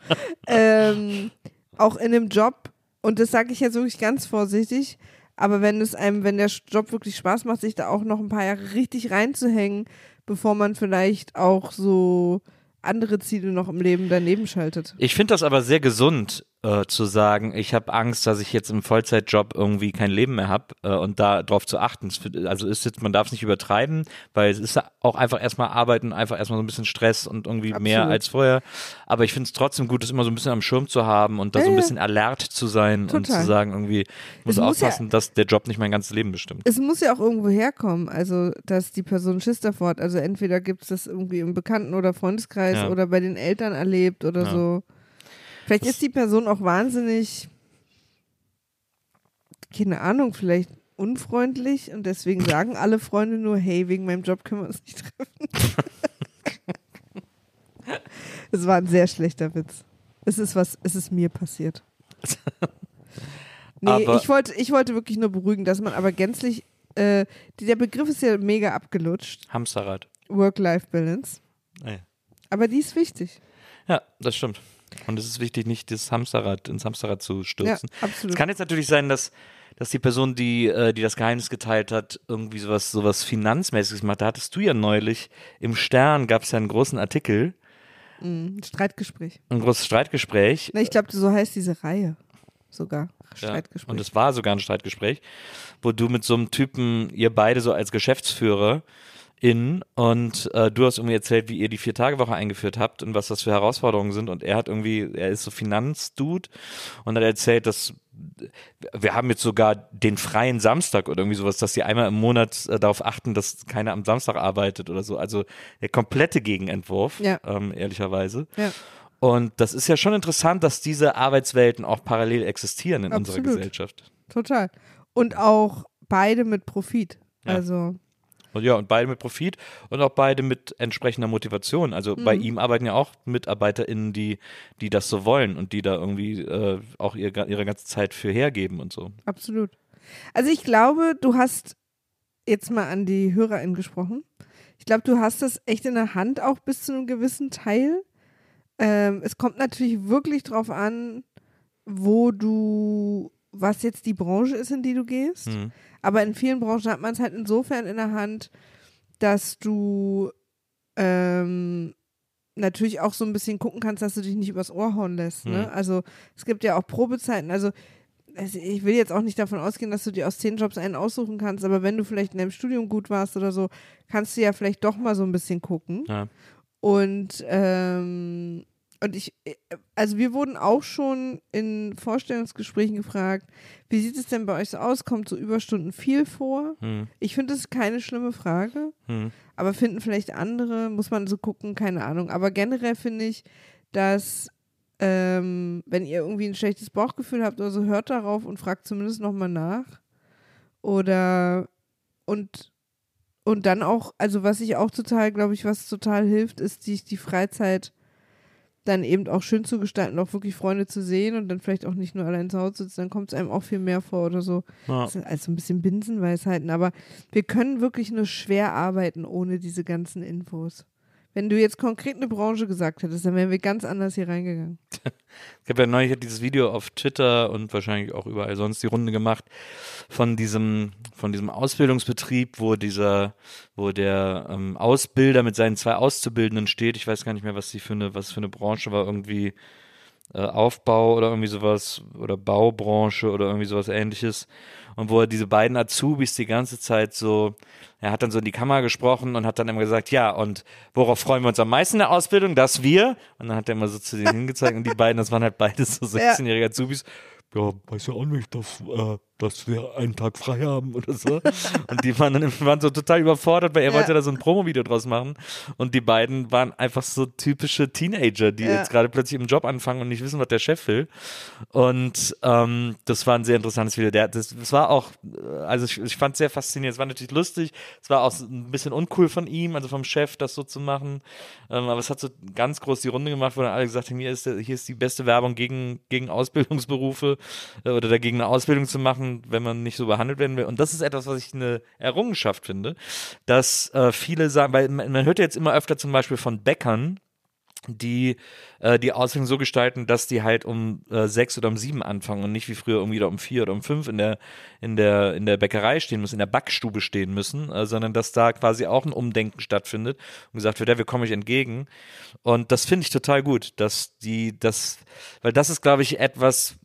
ähm, auch in einem Job, und das sage ich jetzt wirklich ganz vorsichtig, aber wenn es einem, wenn der Job wirklich Spaß macht, sich da auch noch ein paar Jahre richtig reinzuhängen, bevor man vielleicht auch so andere Ziele noch im Leben daneben schaltet. Ich finde das aber sehr gesund, äh, zu sagen, ich habe Angst, dass ich jetzt im Vollzeitjob irgendwie kein Leben mehr habe äh, und da drauf zu achten. Also ist jetzt, man darf es nicht übertreiben, weil es ist auch einfach erstmal Arbeiten, einfach erstmal so ein bisschen Stress und irgendwie mehr Absolut. als vorher. Aber ich finde es trotzdem gut, das immer so ein bisschen am Schirm zu haben und da so Ja, ein bisschen alert zu sein und Total. zu sagen, irgendwie, ich muss Es muss ja- aufpassen, dass der Job nicht mein ganzes Leben bestimmt. Es muss ja auch irgendwo herkommen, also dass die Person Schiss davor hat. Also entweder gibt es das irgendwie im Bekannten- oder Freundeskreis Ja. oder bei den Eltern erlebt oder Ja. so. Vielleicht ist die Person auch wahnsinnig, keine Ahnung, vielleicht unfreundlich und deswegen sagen alle Freunde nur, hey, wegen meinem Job können wir uns nicht treffen. Es war ein sehr schlechter Witz. Es ist was, es ist mir passiert. Nee, Aber- ich wollte, ich wollte wirklich nur beruhigen, dass man aber gänzlich, äh, der Begriff ist ja mega abgelutscht. Hamsterrad. Work-Life-Balance. Naja. Aber die ist wichtig. Ja, das stimmt. Und es ist wichtig, nicht das Hamsterrad ins Hamsterrad zu stürzen. Ja, absolut. Es kann jetzt natürlich sein, dass, dass die Person, die, äh, die das Geheimnis geteilt hat, irgendwie sowas, sowas Finanzmäßiges macht. Da hattest du ja neulich im Stern gab es ja einen großen Artikel, Ein Streitgespräch. ein großes Streitgespräch. Na, ich glaube, so heißt diese Reihe sogar. Ja, Streitgespräch. Und es war sogar ein Streitgespräch, wo du mit so einem Typen, ihr beide so als Geschäftsführer in und äh, du hast irgendwie erzählt, wie ihr die Vier-Tage-Woche eingeführt habt und was das für Herausforderungen sind und er hat irgendwie, er ist so Finanzdude und hat erzählt, dass wir haben jetzt sogar den freien Samstag oder irgendwie sowas, dass sie einmal im Monat äh, darauf achten, dass keiner am Samstag arbeitet oder so. Also der komplette Gegenentwurf, Ja. ähm, ehrlicherweise. ja. Und das ist ja schon interessant, dass diese Arbeitswelten auch parallel existieren in unserer Absolut. Gesellschaft. Total. Und auch beide mit Profit. Ja. Also, Und ja, und beide mit Profit und auch beide mit entsprechender Motivation. Also bei ihm arbeiten ja auch MitarbeiterInnen, die, die das so wollen und die da irgendwie äh, auch ihr, ihre ganze Zeit für hergeben und so. absolut. Also, ich glaube, du hast jetzt mal an die HörerInnen gesprochen. Ich glaube, du hast das echt in der Hand, auch bis zu einem gewissen Teil. Ähm, es kommt natürlich wirklich drauf an, wo du, was jetzt die Branche ist, in die du gehst. Mhm. Aber in vielen Branchen hat man es halt insofern in der Hand, dass du ähm, natürlich auch so ein bisschen gucken kannst, dass du dich nicht übers Ohr hauen lässt. Ne? Mhm. Also es gibt ja auch Probezeiten. Also also ich will jetzt auch nicht davon ausgehen, dass du dir aus zehn Jobs einen aussuchen kannst, aber wenn du vielleicht in deinem Studium gut warst oder so, kannst du ja vielleicht doch mal so ein bisschen gucken. Ja. Und, ähm, und ich, also wir wurden auch schon in Vorstellungsgesprächen gefragt, wie sieht es denn bei euch so aus? Kommt so Überstunden viel vor? Hm, Ich finde das ist keine schlimme Frage, hm, aber finden vielleicht andere, muss man so gucken, keine Ahnung. Aber generell finde ich, dass ähm, wenn ihr irgendwie ein schlechtes Bauchgefühl habt oder so, hört darauf und fragt zumindest nochmal nach. Oder und und dann auch, also was ich auch total, glaube ich, was total hilft, ist die, die Freizeit dann eben auch schön zu gestalten, auch wirklich Freunde zu sehen und dann vielleicht auch nicht nur allein zu Hause sitzen, dann kommt es einem auch viel mehr vor oder so. Ja. Sind also ein bisschen Binsenweisheiten, aber wir können wirklich nur schwer arbeiten ohne diese ganzen Infos. Wenn du jetzt konkret eine Branche gesagt hättest, dann wären wir ganz anders hier reingegangen. Ich habe ja neulich dieses Video auf Twitter und wahrscheinlich auch überall sonst die Runde gemacht von diesem, von diesem Ausbildungsbetrieb, wo dieser, wo der ähm, Ausbilder mit seinen zwei Auszubildenden steht. Ich weiß gar nicht mehr, was sie für eine, was für eine Branche war, irgendwie Aufbau oder irgendwie sowas oder Baubranche oder irgendwie sowas ähnliches. Und wo er diese beiden Azubis die ganze Zeit so, er hat dann so in die Kamera gesprochen und hat dann immer gesagt, ja, und worauf freuen wir uns am meisten in der Ausbildung? Dass wir, und dann hat er immer so zu denen hingezeigt und die beiden, das waren halt beides so 16-jährige Azubis, ja, weiß ja auch nicht, dass, äh, dass wir einen Tag frei haben oder so. Und die waren dann waren so total überfordert, weil er Ja. wollte da so ein Promo-Video draus machen. Und die beiden waren einfach so typische Teenager, die Ja. jetzt gerade plötzlich im Job anfangen und nicht wissen, was der Chef will. Und ähm, das war ein sehr interessantes Video. Der, das, das war auch, äh, also ich, ich fand es sehr faszinierend. Es war natürlich lustig. Es war auch ein bisschen uncool von ihm, also vom Chef, das so zu machen. Ähm, aber es hat so ganz groß die Runde gemacht, wo dann alle gesagt haben, hier ist, der, hier ist die beste Werbung gegen, gegen Ausbildungsberufe äh, oder dagegen eine Ausbildung zu machen, wenn man nicht so behandelt werden will. Und das ist etwas, was ich eine Errungenschaft finde, dass äh, viele sagen, weil man, man hört ja jetzt immer öfter zum Beispiel von Bäckern, die äh, die Ausbildung so gestalten, dass die halt um äh, sechs oder um sieben anfangen und nicht wie früher irgendwie um vier oder um fünf in der in der in der Bäckerei stehen müssen, in der Backstube stehen müssen, äh, sondern dass da quasi auch ein Umdenken stattfindet und gesagt wird, ja, wir kommen euch entgegen. Und das finde ich total gut, dass die das, weil das ist, glaube ich, etwas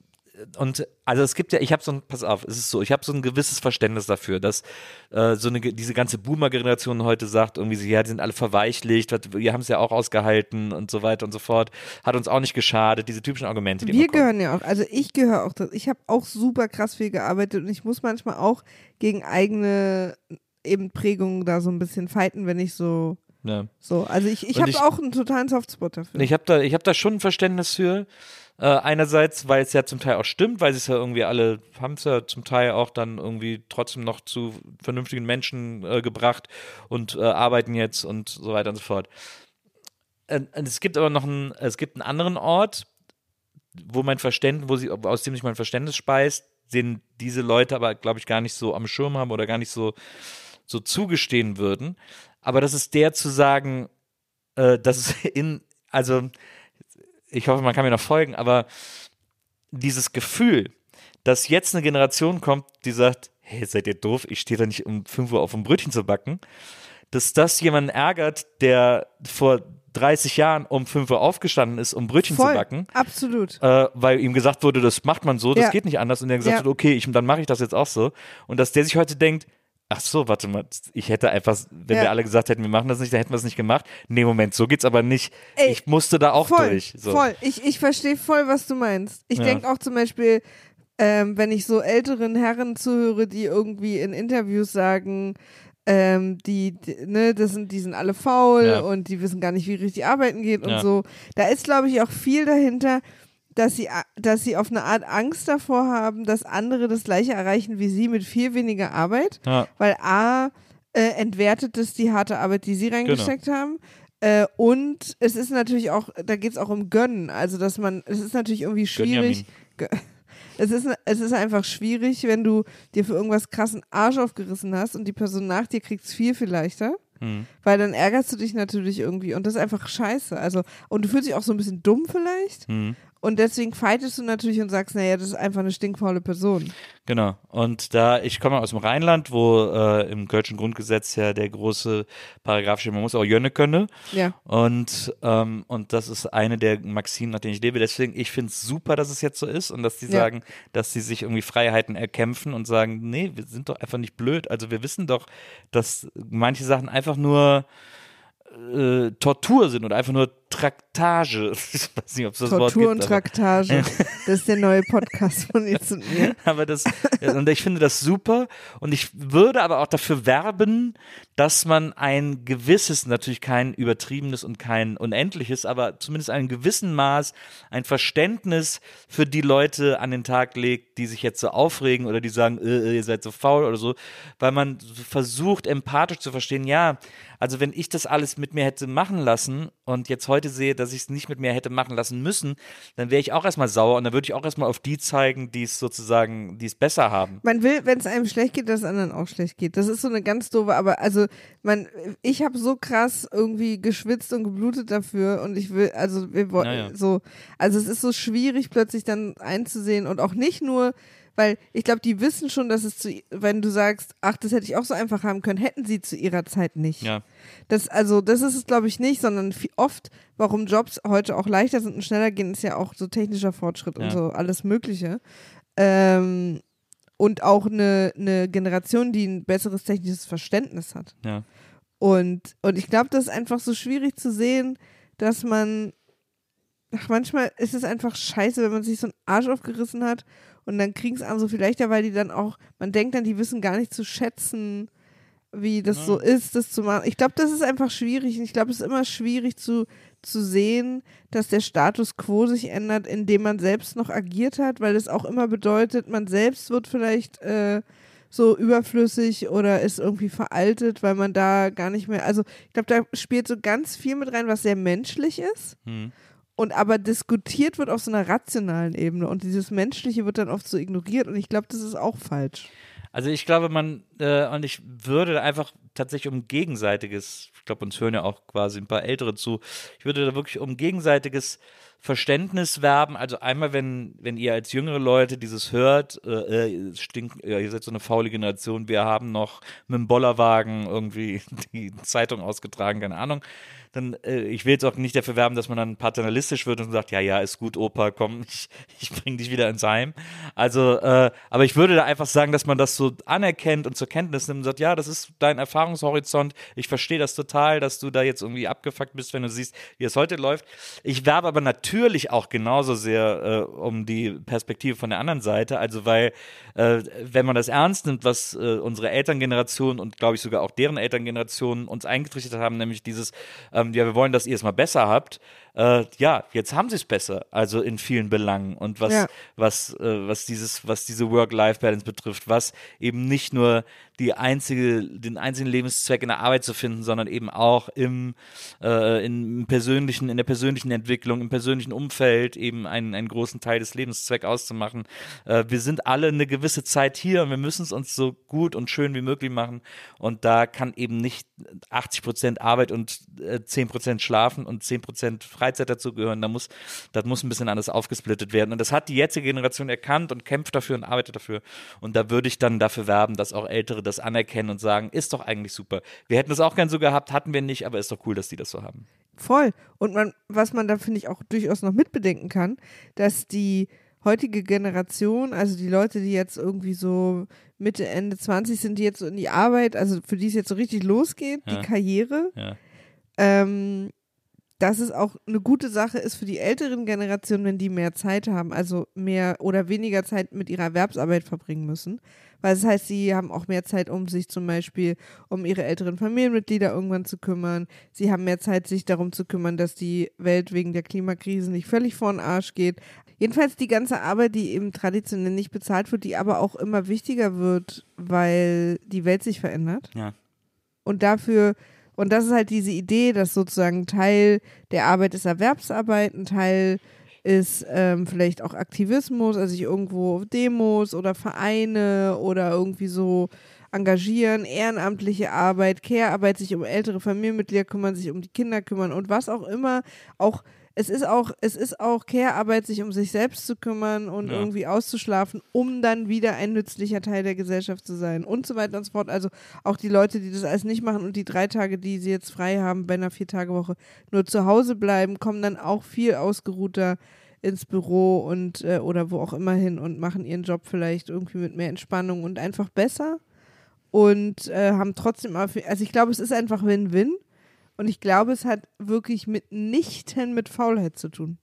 und also es gibt ja, ich habe so ein, pass auf, es ist so, ich habe so ein gewisses Verständnis dafür, dass äh, so eine, diese ganze Boomer-Generation heute sagt, irgendwie, so, ja, die sind alle verweichlicht, wir haben es ja auch ausgehalten und so weiter und so fort, hat uns auch nicht geschadet, diese typischen Argumente, die Wir gehören ja auch, also ich gehöre auch, dazu. ich habe auch super krass viel gearbeitet und ich muss manchmal auch gegen eigene eben Prägungen da so ein bisschen fighten, wenn ich so, Ja. so, also ich, ich habe auch einen totalen Softspot dafür. Ich habe da, ich habe da schon ein Verständnis für. Äh, einerseits, weil es ja zum Teil auch stimmt, weil sie es ja irgendwie alle haben es ja zum Teil auch dann irgendwie trotzdem noch zu vernünftigen Menschen äh, gebracht und äh, arbeiten jetzt und so weiter und so fort. Es gibt aber noch einen, es gibt einen anderen Ort, wo mein Verständnis, wo sie, aus dem sich mein Verständnis speist, den diese Leute aber, glaube ich, gar nicht so am Schirm haben oder gar nicht so, so zugestehen würden. Aber das ist der zu sagen, äh, dass es in, also ich hoffe, man kann mir noch folgen, aber dieses Gefühl, dass jetzt eine Generation kommt, die sagt, hey, seid ihr doof, ich stehe da nicht um 5 Uhr auf, um Brötchen zu backen, dass das jemanden ärgert, der vor 30 Jahren um 5 Uhr aufgestanden ist, um Brötchen Voll, zu backen, absolut. äh, weil ihm gesagt wurde, das macht man so, das Ja. geht nicht anders. Und er gesagt Ja. hat, okay, ich, dann mache ich das jetzt auch so. Und dass der sich heute denkt, ach so, warte mal, ich hätte einfach, wenn Ja. wir alle gesagt hätten, wir machen das nicht, dann hätten wir es nicht gemacht. Nee, Moment, so geht's aber nicht. Ey, ich musste da auch voll, durch. So. Voll. Ich, ich verstehe voll, was du meinst. Ich Ja. denke auch zum Beispiel, ähm, wenn ich so älteren Herren zuhöre, die irgendwie in Interviews sagen, ähm, die, die, ne, das sind, die sind alle faul Ja. und die wissen gar nicht, wie richtig arbeiten geht und so. Da ist, glaube ich, auch viel dahinter, dass sie, dass sie auf eine Art Angst davor haben, dass andere das gleiche erreichen wie sie mit viel weniger Arbeit. Ja. Weil A, äh, entwertet es die harte Arbeit, die sie reingesteckt Genau. haben. Äh, und es ist natürlich auch, da geht es auch um Gönnen. Also, dass man, es ist natürlich irgendwie schwierig. Es ist, es ist einfach schwierig, wenn du dir für irgendwas krassen Arsch aufgerissen hast und die Person nach dir kriegt es viel, viel leichter. Hm. Weil dann ärgerst du dich natürlich irgendwie und das ist einfach scheiße. Also, und du fühlst dich auch so ein bisschen dumm vielleicht. Hm. Und deswegen fightest du natürlich und sagst, naja, das ist einfach eine stinkfaule Person. Genau. Und da, ich komme aus dem Rheinland, wo äh, im Kölschen Grundgesetz ja der große Paragraph steht, man muss auch Jönne können. Ja. Und, ähm, und das ist eine der Maximen, nach denen ich lebe. Deswegen, ich finde es super, dass es jetzt so ist und dass die Ja. sagen, dass sie sich irgendwie Freiheiten erkämpfen und sagen, nee, wir sind doch einfach nicht blöd. Also wir wissen doch, dass manche Sachen einfach nur äh, Tortur sind oder einfach nur Traktage. Ich weiß nicht, ob es das Wort Tortur gibt. und aber- Traktage. Das ist der neue Podcast von jetzt und mir. aber das, und ich finde das super. Und ich würde aber auch dafür werben, dass man ein gewisses, natürlich kein übertriebenes und kein unendliches, aber zumindest ein gewissen Maß, ein Verständnis für die Leute an den Tag legt, die sich jetzt so aufregen oder die sagen, äh, äh, ihr seid so faul oder so, weil man versucht, empathisch zu verstehen, ja, also wenn ich das alles mit mir hätte machen lassen und jetzt heute sehe, dass ich es nicht mit mir hätte machen lassen müssen, dann wäre ich auch erstmal sauer und dann würde ich auch erstmal auf die zeigen, die es sozusagen, die es besser haben. Man will, wenn es einem schlecht geht, dass es anderen auch schlecht geht. Das ist so eine ganz doofe, aber also man, ich habe so krass irgendwie geschwitzt und geblutet dafür und ich will, also wir wollen Ja, ja. so, also es ist so schwierig plötzlich dann einzusehen und auch nicht nur, weil ich glaube, die wissen schon, dass es zu, wenn du sagst, ach, das hätte ich auch so einfach haben können, hätten sie zu ihrer Zeit nicht. Ja. Das, also, das ist es, glaube ich, nicht, sondern oft, warum Jobs heute auch leichter sind und schneller gehen, ist ja auch so technischer Fortschritt und Ja. so alles Mögliche. Ähm, und auch eine, eine Generation, die ein besseres technisches Verständnis hat. Ja. Und, und ich glaube, das ist einfach so schwierig zu sehen, dass man, ach, manchmal ist es einfach scheiße, wenn man sich so einen Arsch aufgerissen hat und dann kriegen es an so viel leichter, weil die dann auch, man denkt dann, die wissen gar nicht zu schätzen, wie das so ist, das zu machen. Ich glaube, das ist einfach schwierig und ich glaube, es ist immer schwierig zu, zu sehen, dass der Status quo sich ändert, indem man selbst noch agiert hat, weil es auch immer bedeutet, man selbst wird vielleicht äh, so überflüssig oder ist irgendwie veraltet, weil man da gar nicht mehr, also ich glaube, da spielt so ganz viel mit rein, was sehr menschlich ist. Hm. Und aber diskutiert wird auf so einer rationalen Ebene und dieses Menschliche wird dann oft so ignoriert und ich glaube, das ist auch falsch. Also ich glaube, man, äh, und ich würde einfach tatsächlich um gegenseitiges, ich glaube, uns hören ja auch quasi ein paar Ältere zu, ich würde da wirklich um gegenseitiges Verständnis werben. Also einmal, wenn, wenn ihr als jüngere Leute dieses hört, äh, äh, stinkt, ja, ihr seid so eine faule Generation, wir haben noch mit dem Bollerwagen irgendwie die Zeitung ausgetragen, keine Ahnung. Dann, äh, ich will jetzt auch nicht dafür werben, dass man dann paternalistisch wird und sagt, ja, ja, ist gut, Opa, komm, ich, ich bring dich wieder ins Heim. Also, äh, aber ich würde da einfach sagen, dass man das so anerkennt und zur Kenntnis nimmt und sagt, ja, das ist dein Erfahrungshorizont. Ich verstehe das total, dass du da jetzt irgendwie abgefuckt bist, wenn du siehst, wie es heute läuft. Ich werbe aber natürlich auch genauso sehr äh, um die Perspektive von der anderen Seite. Also, weil, äh, wenn man das ernst nimmt, was äh, unsere Elterngeneration und glaube ich sogar auch deren Elterngeneration uns eingetrichtert haben, nämlich dieses, ähm, ja, wir wollen, dass ihr es mal besser habt. Äh, ja, jetzt haben sie es besser, also in vielen Belangen. Und was, Ja. was, äh, was dieses, was diese Work-Life-Balance betrifft, was eben nicht nur die einzige, den einzigen Lebenszweck in der Arbeit zu finden, sondern eben auch im, äh, im persönlichen, in der persönlichen Entwicklung, im persönlichen Umfeld eben einen, einen großen Teil des Lebenszweck auszumachen. Äh, wir sind alle eine gewisse Zeit hier und wir müssen es uns so gut und schön wie möglich machen. Und da kann eben nicht 80 Prozent Arbeit und äh, 10 Prozent Schlafen und 10 Prozent Freizeit dazugehören. Da muss, das muss ein bisschen anders aufgesplittet werden. Und das hat die jetzige Generation erkannt und kämpft dafür und arbeitet dafür. Und da würde ich dann dafür werben, dass auch Ältere das anerkennen und sagen, ist doch eigentlich super. Wir hätten es auch gern so gehabt, hatten wir nicht, aber ist doch cool, dass die das so haben. Voll. Und man, was man da, finde ich, auch durchaus noch mitbedenken kann, dass die heutige Generation, also die Leute, die jetzt irgendwie so Mitte, Ende 20 sind, die jetzt so in die Arbeit, also für die es jetzt so richtig losgeht, Ja. die Karriere, Ja. ähm, dass es auch eine gute Sache ist für die älteren Generationen, wenn die mehr Zeit haben, also mehr oder weniger Zeit mit ihrer Erwerbsarbeit verbringen müssen. Weil das heißt, sie haben auch mehr Zeit, um sich zum Beispiel um ihre älteren Familienmitglieder irgendwann zu kümmern. Sie haben mehr Zeit, sich darum zu kümmern, dass die Welt wegen der Klimakrise nicht völlig vor den Arsch geht. Jedenfalls die ganze Arbeit, die eben traditionell nicht bezahlt wird, die aber auch immer wichtiger wird, weil die Welt sich verändert. Ja. Und dafür, und das ist halt diese Idee, dass sozusagen Teil der Arbeit ist Erwerbsarbeit, ein Teil ist ähm, vielleicht auch Aktivismus, also sich irgendwo auf Demos oder Vereine oder irgendwie so engagieren, ehrenamtliche Arbeit, Care-Arbeit, sich um ältere Familienmitglieder kümmern, sich um die Kinder kümmern und was auch immer. Auch es ist auch, es ist auch Care-Arbeit, sich um sich selbst zu kümmern und Ja. irgendwie auszuschlafen, um dann wieder ein nützlicher Teil der Gesellschaft zu sein und so weiter und so fort. Also auch die Leute, die das alles nicht machen und die drei Tage, die sie jetzt frei haben bei einer Vier-Tage-Woche, nur zu Hause bleiben, kommen dann auch viel ausgeruhter ins Büro und äh, oder wo auch immer hin und machen ihren Job vielleicht irgendwie mit mehr Entspannung und einfach besser und äh, haben trotzdem, also ich glaube, es ist einfach Win-Win und ich glaube, es hat wirklich mitnichten mit Faulheit zu tun.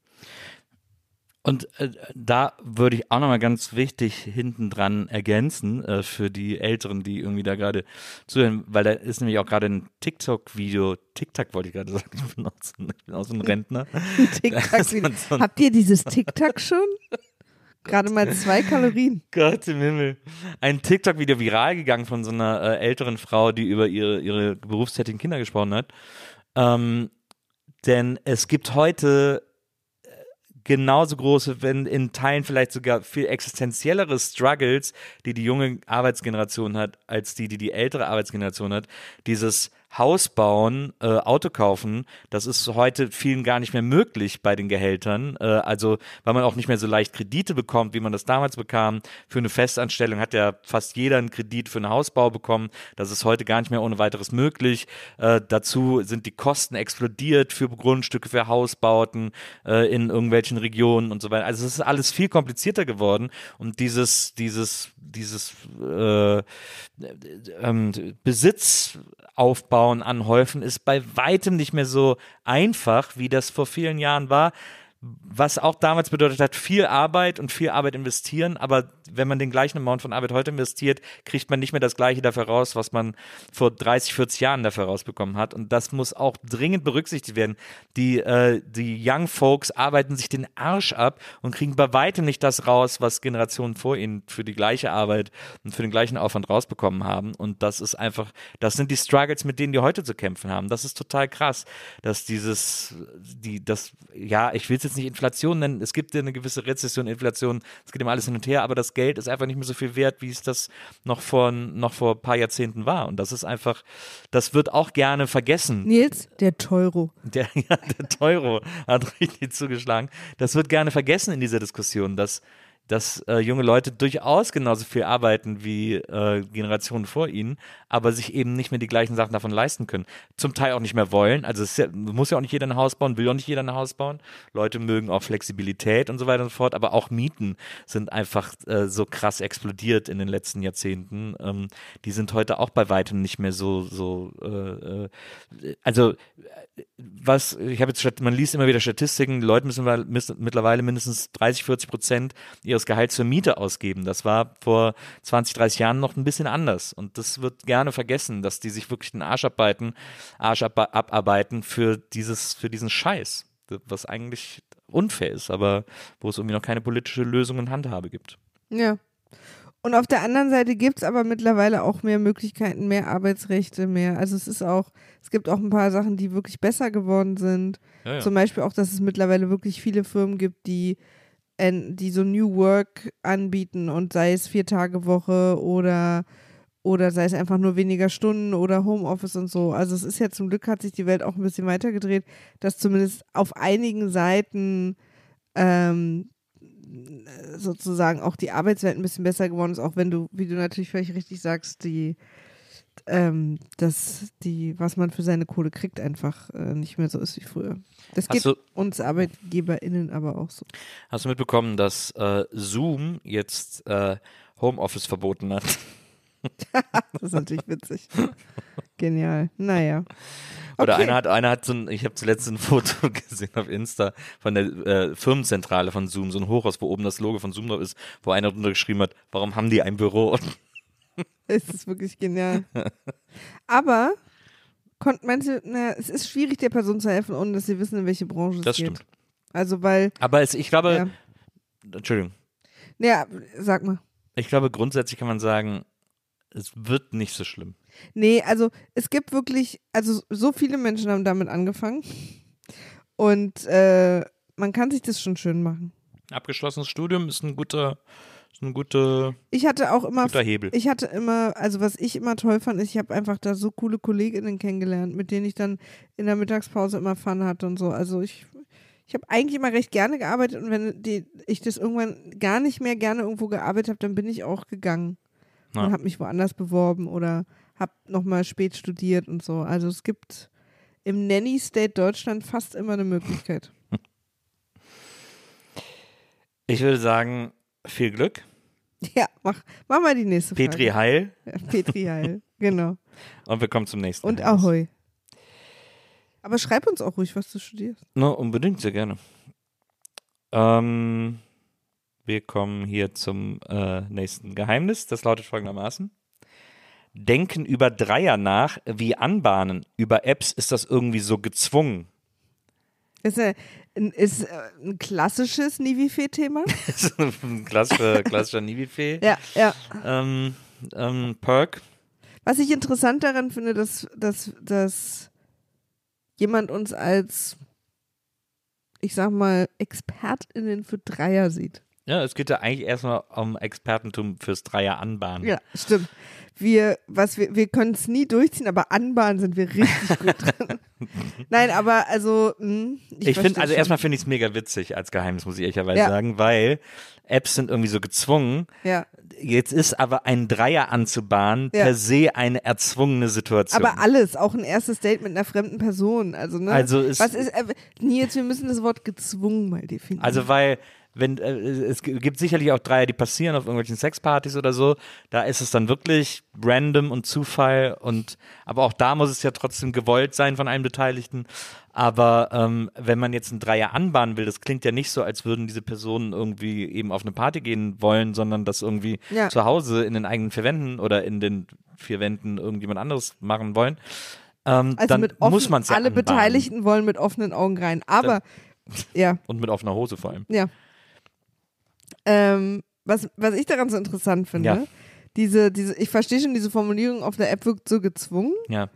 Und äh, da würde ich auch nochmal ganz wichtig hinten dran ergänzen äh, für die Älteren, die irgendwie da gerade zuhören, weil da ist nämlich auch gerade ein TikTok-Video, TikTok wollte ich gerade sagen, ich bin auch so ein, Rentner. TikTok. Habt ihr dieses TikTok schon? Gerade mal zwei Kalorien. Gott im Himmel. Ein TikTok-Video viral gegangen von so einer äh, älteren Frau, die über ihre, ihre berufstätigen Kinder gesprochen hat. Ähm, denn es gibt heute äh, genauso große, wenn in Teilen vielleicht sogar viel existenziellere Struggles, die die junge Arbeitsgeneration hat, als die, die die ältere Arbeitsgeneration hat. Dieses Haus bauen, äh, Auto kaufen, das ist heute vielen gar nicht mehr möglich bei den Gehältern. Äh, also, weil man auch nicht mehr so leicht Kredite bekommt, wie man das damals bekam. Für eine Festanstellung hat ja fast jeder einen Kredit für einen Hausbau bekommen. Das ist heute gar nicht mehr ohne weiteres möglich. Äh, dazu sind die Kosten explodiert für Grundstücke, für Hausbauten äh, in irgendwelchen Regionen und so weiter. Also es ist alles viel komplizierter geworden und dieses, dieses, dieses äh, aufbauen, anhäufen, ist bei weitem nicht mehr so einfach, wie das vor vielen Jahren war. Was auch damals bedeutet hat, viel Arbeit und viel Arbeit investieren, aber wenn man den gleichen Amount von Arbeit heute investiert, kriegt man nicht mehr das gleiche dafür raus, was man vor 30, 40 Jahren dafür rausbekommen hat. Und das muss auch dringend berücksichtigt werden. Die, äh, die Young Folks arbeiten sich den Arsch ab und kriegen bei weitem nicht das raus, was Generationen vor ihnen für die gleiche Arbeit und für den gleichen Aufwand rausbekommen haben. Und das ist einfach, das sind die Struggles, mit denen die heute zu kämpfen haben. Das ist total krass, dass dieses, die, das, ja, ich will es jetzt nicht Inflation nennen, es gibt ja eine gewisse Rezession, Inflation, es geht immer alles hin und her, aber das Geld ist einfach nicht mehr so viel wert, wie es das noch vor, noch vor ein paar Jahrzehnten war. Und das ist einfach, das wird auch gerne vergessen. Nils, der Teuro. Der, ja, der Teuro hat richtig zugeschlagen. Das wird gerne vergessen in dieser Diskussion, dass, dass äh, junge Leute durchaus genauso viel arbeiten wie äh, Generationen vor ihnen, aber sich eben nicht mehr die gleichen Sachen davon leisten können. Zum Teil auch nicht mehr wollen. Also es ja, muss ja auch nicht jeder ein Haus bauen, will auch nicht jeder ein Haus bauen. Leute mögen auch Flexibilität und so weiter und so fort, aber auch Mieten sind einfach äh, so krass explodiert in den letzten Jahrzehnten. Ähm, die sind heute auch bei weitem nicht mehr so, so äh, äh, also was, ich habe jetzt, man liest immer wieder Statistiken, die Leute müssen, weil- müssen mittlerweile mindestens 30, 40 Prozent ihres Gehalts für Miete ausgeben. Das war vor 20, 30 Jahren noch ein bisschen anders. Und das wird gerne vergessen, dass die sich wirklich den Arsch abarbeiten, Arsch ab, abarbeiten für dieses, für diesen Scheiß. Was eigentlich unfair ist, aber wo es irgendwie noch keine politische Lösung und Handhabe gibt. Ja. Und auf der anderen Seite gibt es aber mittlerweile auch mehr Möglichkeiten, mehr Arbeitsrechte, mehr. Also es ist auch, es gibt auch ein paar Sachen, die wirklich besser geworden sind. Ja, ja. Zum Beispiel auch, dass es mittlerweile wirklich viele Firmen gibt, die, die so New Work anbieten und sei es vier Tage Woche oder oder sei es einfach nur weniger Stunden oder Homeoffice und so. Also es ist ja zum Glück hat sich die Welt auch ein bisschen weitergedreht, dass zumindest auf einigen Seiten ähm, sozusagen auch die Arbeitswelt ein bisschen besser geworden ist, auch wenn du, wie du natürlich völlig richtig sagst, die ähm, dass die, was man für seine Kohle kriegt, einfach äh, nicht mehr so ist wie früher. Das geht du- uns ArbeitgeberInnen aber auch so. Hast du mitbekommen, dass äh, Zoom jetzt äh, Homeoffice verboten hat? Das ist natürlich witzig. Genial. Naja. Oder Okay. einer hat, einer hat so ein, ich habe zuletzt ein Foto gesehen auf Insta von der äh, Firmenzentrale von Zoom, so ein Hochhaus, wo oben das Logo von Zoom drauf ist, wo einer drunter geschrieben hat, warum haben die ein Büro? Es ist wirklich genial. Aber konnt, meinst du, na, es ist schwierig, der Person zu helfen, ohne dass sie wissen, in welche Branche es Das geht. stimmt. Also, weil, Aber es, ich glaube, ja. Entschuldigung, Ja, sag mal. ich glaube grundsätzlich kann man sagen, es wird nicht so schlimm. Nee, also es gibt wirklich, also so viele Menschen haben damit angefangen. Und äh, man kann sich das schon schön machen. Abgeschlossenes Studium ist ein guter, ist ein guter, Ich hatte auch immer, guter Hebel. ich hatte immer, also was ich immer toll fand, ist, ich habe einfach da so coole KollegInnen kennengelernt, mit denen ich dann in der Mittagspause immer Fun hatte und so. Also ich, ich habe eigentlich immer recht gerne gearbeitet und wenn die, ich das irgendwann gar nicht mehr gerne irgendwo gearbeitet habe, dann bin ich auch gegangen Ja. und habe mich woanders beworben oder habe nochmal spät studiert und so. Also es gibt im Nanny State Deutschland fast immer eine Möglichkeit. Ich würde sagen, viel Glück. Ja, mach, mach mal die nächste Frage. Petri Heil. Ja, Petri Heil, genau. Und wir kommen zum nächsten. Und Geheimnis. Ahoi. Aber schreib uns auch ruhig, was du studierst. Na, unbedingt, sehr gerne. Ähm, wir kommen hier zum äh, nächsten Geheimnis. Das lautet folgendermaßen. Denken über Dreier nach wie Anbahnen. Über Apps ist das irgendwie so gezwungen. Ist, äh, ein, ist äh, ein klassisches ist ein klassischer, klassischer Nivifee. ja, ja. Ähm, ähm, Perk. Was ich interessant daran finde, dass, dass, dass jemand uns als, ich sag mal, ExpertInnen für Dreier sieht. Ja, es geht ja eigentlich erstmal um Expertentum fürs Dreier anbahnen. Ja, stimmt. Wir, was wir, wir können es nie durchziehen, aber anbahnen sind wir richtig gut drin. Nein, aber also, mh, ich, Ich finde, also schon. erstmal finde ich es mega witzig als Geheimnis, muss ich ehrlicherweise Ja. sagen, weil Apps sind irgendwie so gezwungen. Ja. Jetzt ist aber ein Dreier anzubahnen Ja. per se eine erzwungene Situation. Aber alles, auch ein erstes Date mit einer fremden Person. Also, ne? Also ist- Was ist, äh, Nils, wir müssen das Wort gezwungen mal definieren. Also weil wenn äh, es gibt sicherlich auch Dreier, die passieren auf irgendwelchen Sexpartys oder so, da ist es dann wirklich random und Zufall und aber auch da muss es ja trotzdem gewollt sein von einem Beteiligten. Aber ähm, wenn man jetzt einen Dreier anbahnen will, das klingt ja nicht so, als würden diese Personen irgendwie eben auf eine Party gehen wollen, sondern das irgendwie Ja. zu Hause in den eigenen vier Wänden oder in den vier Wänden irgendjemand anderes machen wollen. Ähm, also dann mit offen, muss man es ja alle anbahnen. Beteiligten wollen mit offenen Augen rein. Aber, ja, Und mit offener Hose vor allem. ja. Ähm, was, was ich daran so interessant finde, Ja. diese, diese, ich verstehe schon, diese Formulierung auf der App wirkt so gezwungen, Ja.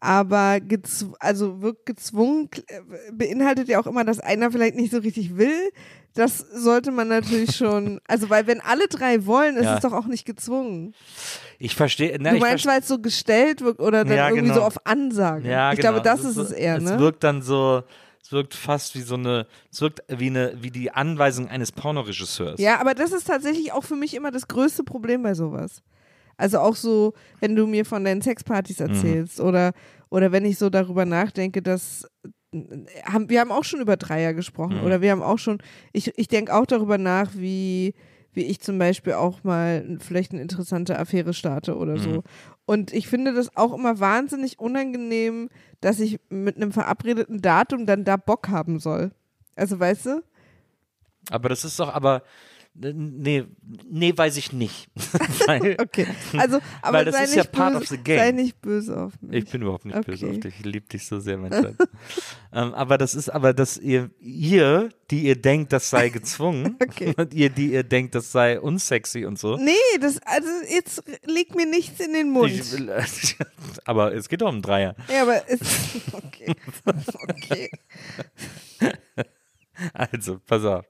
aber gezw also wirkt gezwungen äh, beinhaltet ja auch immer, dass einer vielleicht nicht so richtig will. Das sollte man natürlich schon, also weil wenn alle drei wollen, ist Ja. es doch auch nicht gezwungen. Ich verstehe. na, Du meinst, weil es so gestellt wirkt oder dann Ja, irgendwie genau. so auf Ansage. Ja, ich genau. glaube, das ist so- es eher, Es ne? wirkt dann so, es wirkt fast wie so eine, es wirkt wie eine, wie die Anweisung eines Pornoregisseurs. Ja, aber das ist tatsächlich auch für mich immer das größte Problem bei sowas. Also auch so, wenn du mir von deinen Sexpartys Mhm. erzählst oder, oder wenn ich so darüber nachdenke, dass haben, wir haben auch schon über Dreier gesprochen Mhm. oder wir haben auch schon, ich, ich denke auch darüber nach, wie, wie ich zum Beispiel auch mal vielleicht eine interessante Affäre starte oder Mhm. so. Und ich finde das auch immer wahnsinnig unangenehm, dass ich mit einem verabredeten Datum dann da Bock haben soll. Also weißt du? Aber das ist doch, aber Nee, nee, weiß ich nicht. Weil, Okay. Also, aber Weil das sei ist ja nicht part böse, of the game. Sei nicht böse auf mich. Ich bin überhaupt nicht böse Okay. auf dich. Ich liebe dich so sehr, mein Schatz. ähm, aber das ist aber, dass ihr, ihr, die ihr denkt, das sei gezwungen, Okay. und ihr, die ihr denkt, das sei unsexy und so. Nee, das, also jetzt liegt mir nichts in den Mund. Ich, aber es geht doch um Dreier. ja, aber es. Okay. okay. Also, pass auf.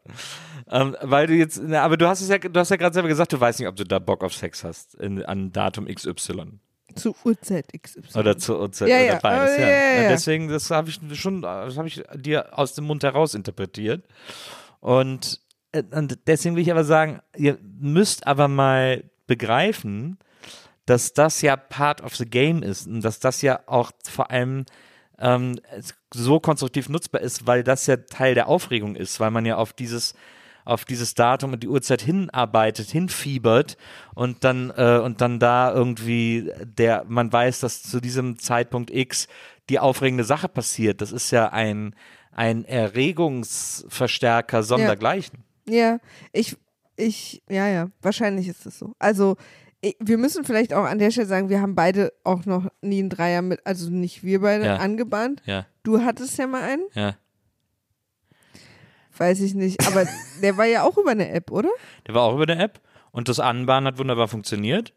Ähm, weil du jetzt, na, aber du hast es ja, du hast ja gerade selber gesagt, du weißt nicht, ob du da Bock auf Sex hast in, an Datum XY. Zu Uhrzeit XY. Oder zu Uhrzeit Ja, oder ja, beides. Ja. ja, ja, ja. Deswegen, das habe ich schon, das habe ich dir aus dem Mund heraus interpretiert. Und, äh, und deswegen will ich aber sagen, ihr müsst aber mal begreifen, dass das ja part of the game ist und dass das ja auch vor allem ähm, so konstruktiv nutzbar ist, weil das ja Teil der Aufregung ist, weil man ja auf dieses auf dieses Datum und die Uhrzeit hinarbeitet, hinfiebert und dann äh, und dann da irgendwie der man weiß, dass zu diesem Zeitpunkt X die aufregende Sache passiert. Das ist ja ein ein Erregungsverstärker sondergleichen. Ja, ich, ich, ja, ja, wahrscheinlich ist es so. Also, wir müssen vielleicht auch an der Stelle sagen, wir haben beide auch noch nie einen Dreier mit, also nicht wir beide, Ja. angebahnt. Ja, Du hattest ja mal einen, ja. weiß ich nicht, aber der war ja auch über eine App, oder? Der war auch über der App und das Anbahnen hat wunderbar funktioniert.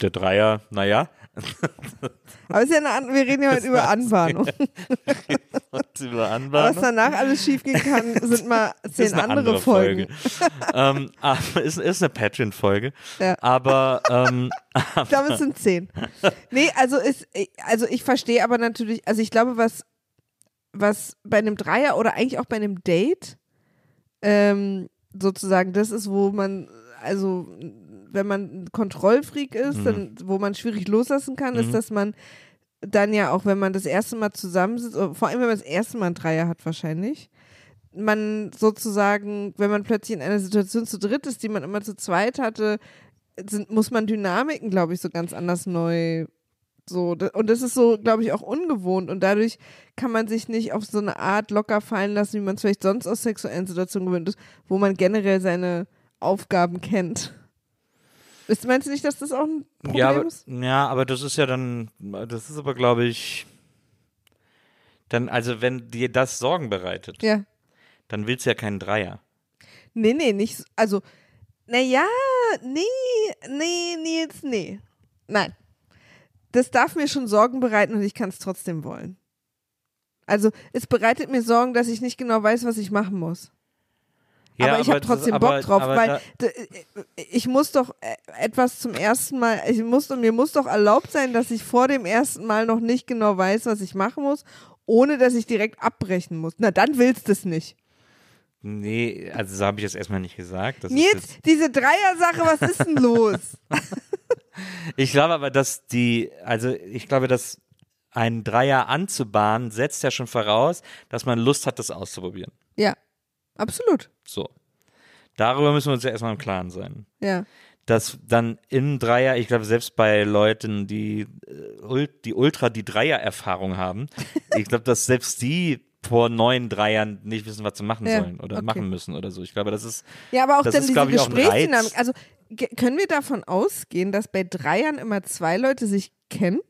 Der Dreier, naja. Aber es ist ja eine, An- wir reden ja heute über Anbahnung. über Was Anbahnen. danach alles schief gehen kann, sind mal zehn andere, andere Folgen. Folge. ähm, aber ist, ist eine Patreon-Folge. Ja. Aber ähm, Ich glaube, es sind zehn. Nee, also ist, also ich verstehe aber natürlich, also ich glaube, was, was bei einem Dreier oder eigentlich auch bei einem Date ähm, sozusagen das ist, wo man, also wenn man ein Kontrollfreak ist, Mhm. dann, wo man schwierig loslassen kann, ist, dass man dann ja auch, wenn man das erste Mal zusammensitzt, oder vor allem wenn man das erste Mal einen Dreier hat wahrscheinlich, man sozusagen, wenn man plötzlich in einer Situation zu dritt ist, die man immer zu zweit hatte, sind, muss man Dynamiken, glaube ich, so ganz anders neu so. Und das ist so, glaube ich, auch ungewohnt. Und dadurch kann man sich nicht auf so eine Art locker fallen lassen, wie man es vielleicht sonst aus sexuellen Situationen gewöhnt ist, wo man generell seine Aufgaben kennt. Ist, meinst du nicht, dass das auch ein Problem ja, aber, ist? ja, aber das ist ja dann, das ist aber, glaube ich, dann, also wenn dir das Sorgen bereitet, Ja. dann willst du ja keinen Dreier. Nee, nee, nicht. so- Also, naja, nee, nee, Nils, nee. Nein. Das darf mir schon Sorgen bereiten und ich kann es trotzdem wollen. Also, es bereitet mir Sorgen, dass ich nicht genau weiß, was ich machen muss. Ja, aber ich habe trotzdem aber- Bock drauf, aber weil d- ich muss doch äh, etwas zum ersten Mal, ich muss, mir muss doch erlaubt sein, dass ich vor dem ersten Mal noch nicht genau weiß, was ich machen muss, ohne dass ich direkt abbrechen muss. Na, dann willst du es nicht. Nee, also so habe ich das erstmal nicht gesagt. Das Nils, jetzt, diese Dreier-Sache, was ist denn los? ich glaube aber, dass die, also ich glaube, dass ein Dreier anzubahnen, setzt ja schon voraus, dass man Lust hat, das auszuprobieren. ja, absolut. So. Darüber müssen wir uns ja erstmal im Klaren sein. Ja. Dass dann im Dreier, ich glaube, selbst bei Leuten, die, äh, die ultra die Dreier-Erfahrung haben, ich glaube, dass selbst die vor neun Dreiern nicht wissen, was sie machen Ja, sollen oder okay. machen müssen oder so. Ich glaube, das ist, Ja, aber auch Das dann ist, diese Gesprächsdynamik. Also können wir davon ausgehen, dass bei Dreiern immer zwei Leute sich kennen?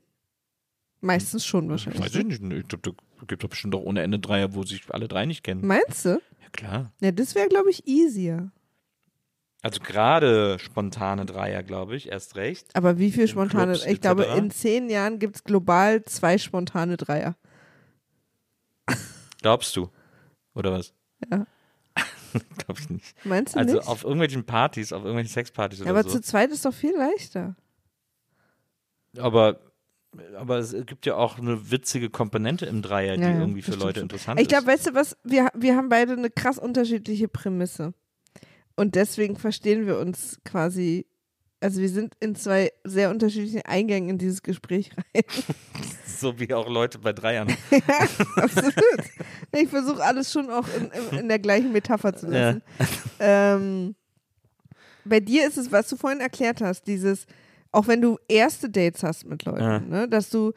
Meistens schon wahrscheinlich. weiß ich nicht, ich glaube, da gibt es bestimmt auch ohne Ende Dreier, wo sich alle drei nicht kennen. Meinst du? Ja, klar. Ja, das wäre, glaube ich, easier. Also gerade spontane Dreier, glaube ich, erst recht. Aber wie viel spontane? Clubs ich glaube, in zehn Jahren gibt es global zwei spontane Dreier. Glaubst du? Oder was? Ja. glaube ich nicht. Meinst du Also nicht? auf irgendwelchen Partys, auf irgendwelchen Sexpartys ja, oder aber so. zu zweit ist doch viel leichter. Aber, aber es gibt ja auch eine witzige Komponente im Dreier, die Ja, ja, irgendwie für Leute interessant Ich glaube, ist. weißt du was? Wir, wir haben beide eine krass unterschiedliche Prämisse. Und deswegen verstehen wir uns quasi. Also wir sind in zwei sehr unterschiedlichen Eingängen in dieses Gespräch rein. So wie auch Leute bei Dreiern. ja, absolut. Ich versuche alles schon auch in, in, in der gleichen Metapher zu lassen. Ähm, bei dir ist es, was du vorhin erklärt hast, dieses, auch wenn du erste Dates hast mit Leuten, Ja. ne, dass du,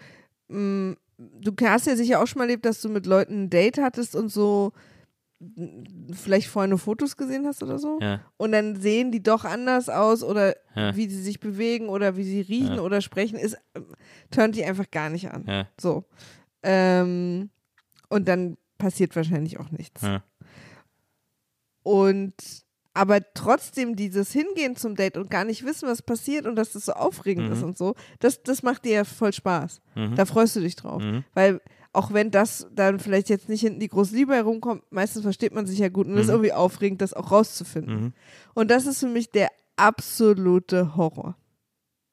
mh, du hast ja sicher auch schon mal erlebt, dass du mit Leuten ein Date hattest und so vielleicht nur Fotos gesehen hast oder so. Ja. Und dann sehen die doch anders aus oder Ja. wie sie sich bewegen oder wie sie riechen oder sprechen, ist, ähm, turnt die einfach gar nicht an. Ja. So. Ähm, und dann passiert wahrscheinlich auch nichts. Und aber trotzdem dieses Hingehen zum Date und gar nicht wissen, was passiert und dass das so aufregend Mhm. ist und so, das, das macht dir ja voll Spaß. Mhm. Da freust du dich drauf. Mhm. Weil auch wenn das dann vielleicht jetzt nicht hinten die große Liebe herumkommt, meistens versteht man sich ja gut und es ist Mhm. irgendwie aufregend, das auch rauszufinden. Mhm. Und das ist für mich der absolute Horror.